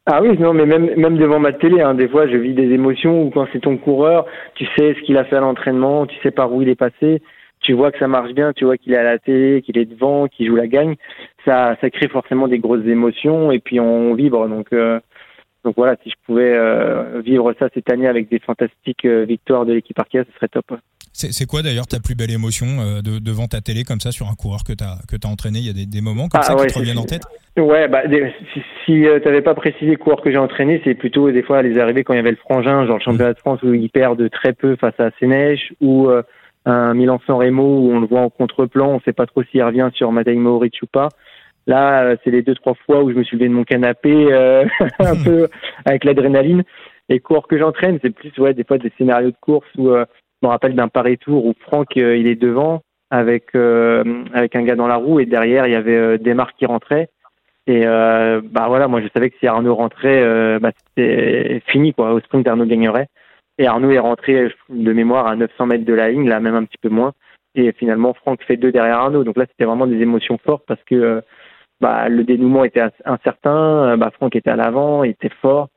Ah oui, non, mais même même devant ma télé, hein, des fois, je vis des émotions où quand c'est ton coureur, tu sais ce qu'il a fait à l'entraînement, tu sais par où il est passé, tu vois que ça marche bien, tu vois qu'il est à la télé, qu'il est devant, qu'il joue la gagne, ça ça crée forcément des grosses émotions et puis on vibre. Donc euh, donc voilà, si je pouvais euh, vivre ça cette année avec des fantastiques euh, victoires de l'équipe Arkea, ce serait top. C'est quoi d'ailleurs ta plus belle émotion euh, de, devant ta télé comme ça sur un coureur que tu as, que as entraîné? Il y a des, des moments comme ah ça qui te reviennent en tête? Ouais, bah, si, si tu n'avais pas précisé le coureur que j'ai entraîné, c'est plutôt des fois les arrivées quand il y avait le frangin, genre le championnat de France où il perd de très peu face à Sénèche, ou un Milan-San Remo où on le voit en contre-plan, on sait pas trop s'il revient sur Matej Mohoric ou pas. Là, c'est les deux trois fois où je me suis levé de mon canapé [LAUGHS] un peu avec l'adrénaline. Les coureurs que j'entraîne, c'est plus ouais des fois des scénarios de course où me rappelle d'un Paris Tour où Franck euh, il est devant avec euh, avec un gars dans la roue et derrière il y avait euh, Desmar qui rentrait. Et bah voilà moi je savais que si Arnaud rentrait bah, c'était fini quoi. Au sprint Arnaud gagnerait. Et Arnaud est rentré de mémoire à 900 mètres de la ligne là même un petit peu moins. Et finalement Franck fait deux derrière Arnaud. Donc là c'était vraiment des émotions fortes parce que bah, le dénouement était incertain bah, Franck était à l'avant il était fort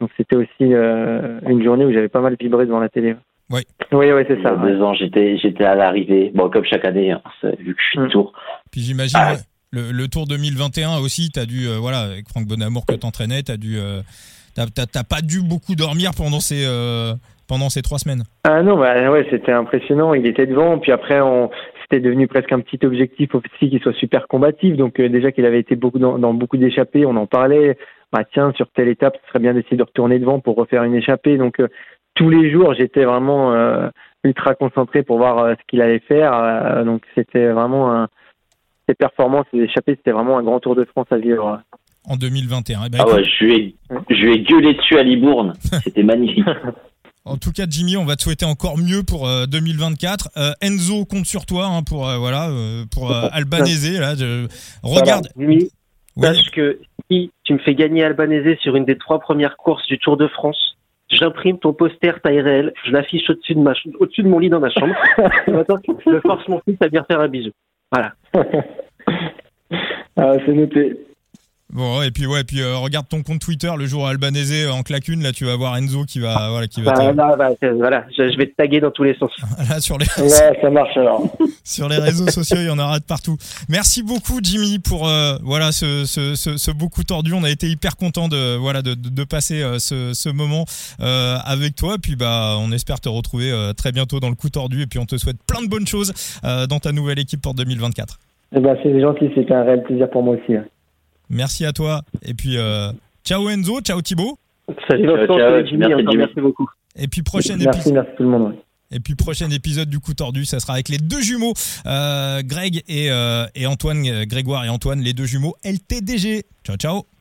donc c'était aussi une journée où j'avais pas mal vibré devant la télé oui. Oui, oui, c'est ça. Il y a deux ans, j'étais, j'étais à l'arrivée. Bon, comme chaque année, hein, vu que je suis de mm. tour. Puis j'imagine, ah. le, le, Tour 2021 aussi, tu as dû, euh, voilà, avec Franck Bonamour que t'entraînais, tu as dû. Euh, t'as, pas dû beaucoup dormir pendant ces, euh, pendant ces trois semaines. Ah non, bah, ouais, c'était impressionnant. Il était devant, puis après, on, c'était devenu presque un petit objectif aussi qu'il soit super combatif. Donc déjà qu'il avait été beaucoup dans, dans beaucoup d'échappées, on en parlait. Bah tiens, sur telle étape, ce serait bien d'essayer de retourner devant pour refaire une échappée. Donc tous les jours, j'étais vraiment euh, ultra concentré pour voir euh, ce qu'il allait faire. Euh, donc c'était vraiment un, ses performances, ses échappées, c'était vraiment un grand Tour de France à vivre. En 2021. Eh ben, ah ouais, je lui ai, je ai gueulé dessus à Libourne. [LAUGHS] C'était magnifique. En tout cas, Jimmy, on va te souhaiter encore mieux pour 2024. Enzo compte sur toi hein, pour voilà pour [LAUGHS] Albanese. Là, regarde. Jimmy, sache que si tu me fais gagner Albanese sur une des trois premières courses du Tour de France, j'imprime ton poster taille réelle, je l'affiche au-dessus de, ma, au-dessus de mon lit dans ma chambre. [LAUGHS] je force mon fils à bien faire un bisou. Voilà. [LAUGHS] ah, c'est noté. Bon et puis ouais puis euh, regarde ton compte Twitter le jour Albanese en claquune là tu vas voir Enzo qui va voilà qui va bah, bah, voilà je, vais te taguer dans tous les sens. [LAUGHS] là sur les ouais ça marche alors. [LAUGHS] sur les réseaux sociaux il y en aura de partout. Merci beaucoup Jimmy pour euh, voilà ce, ce, ce, ce beaucoup tordu on a été hyper content de voilà de, de, passer euh, ce, ce moment avec toi puis bah on espère te retrouver très bientôt dans le coup tordu et puis on te souhaite plein de bonnes choses dans ta nouvelle équipe pour 2024. Eh ben, c'est gentil c'était un réel plaisir pour moi aussi. Merci à toi. Et puis, euh, ciao Enzo, ciao Thibaut. Salut Vincent, merci, merci, beaucoup. Et puis, prochain merci, épisode. Merci tout le monde. Et puis prochain épisode du coup tordu, ça sera avec les deux jumeaux, euh, Greg et, euh, et Antoine, Grégoire et Antoine, les deux jumeaux LTDG. Ciao ciao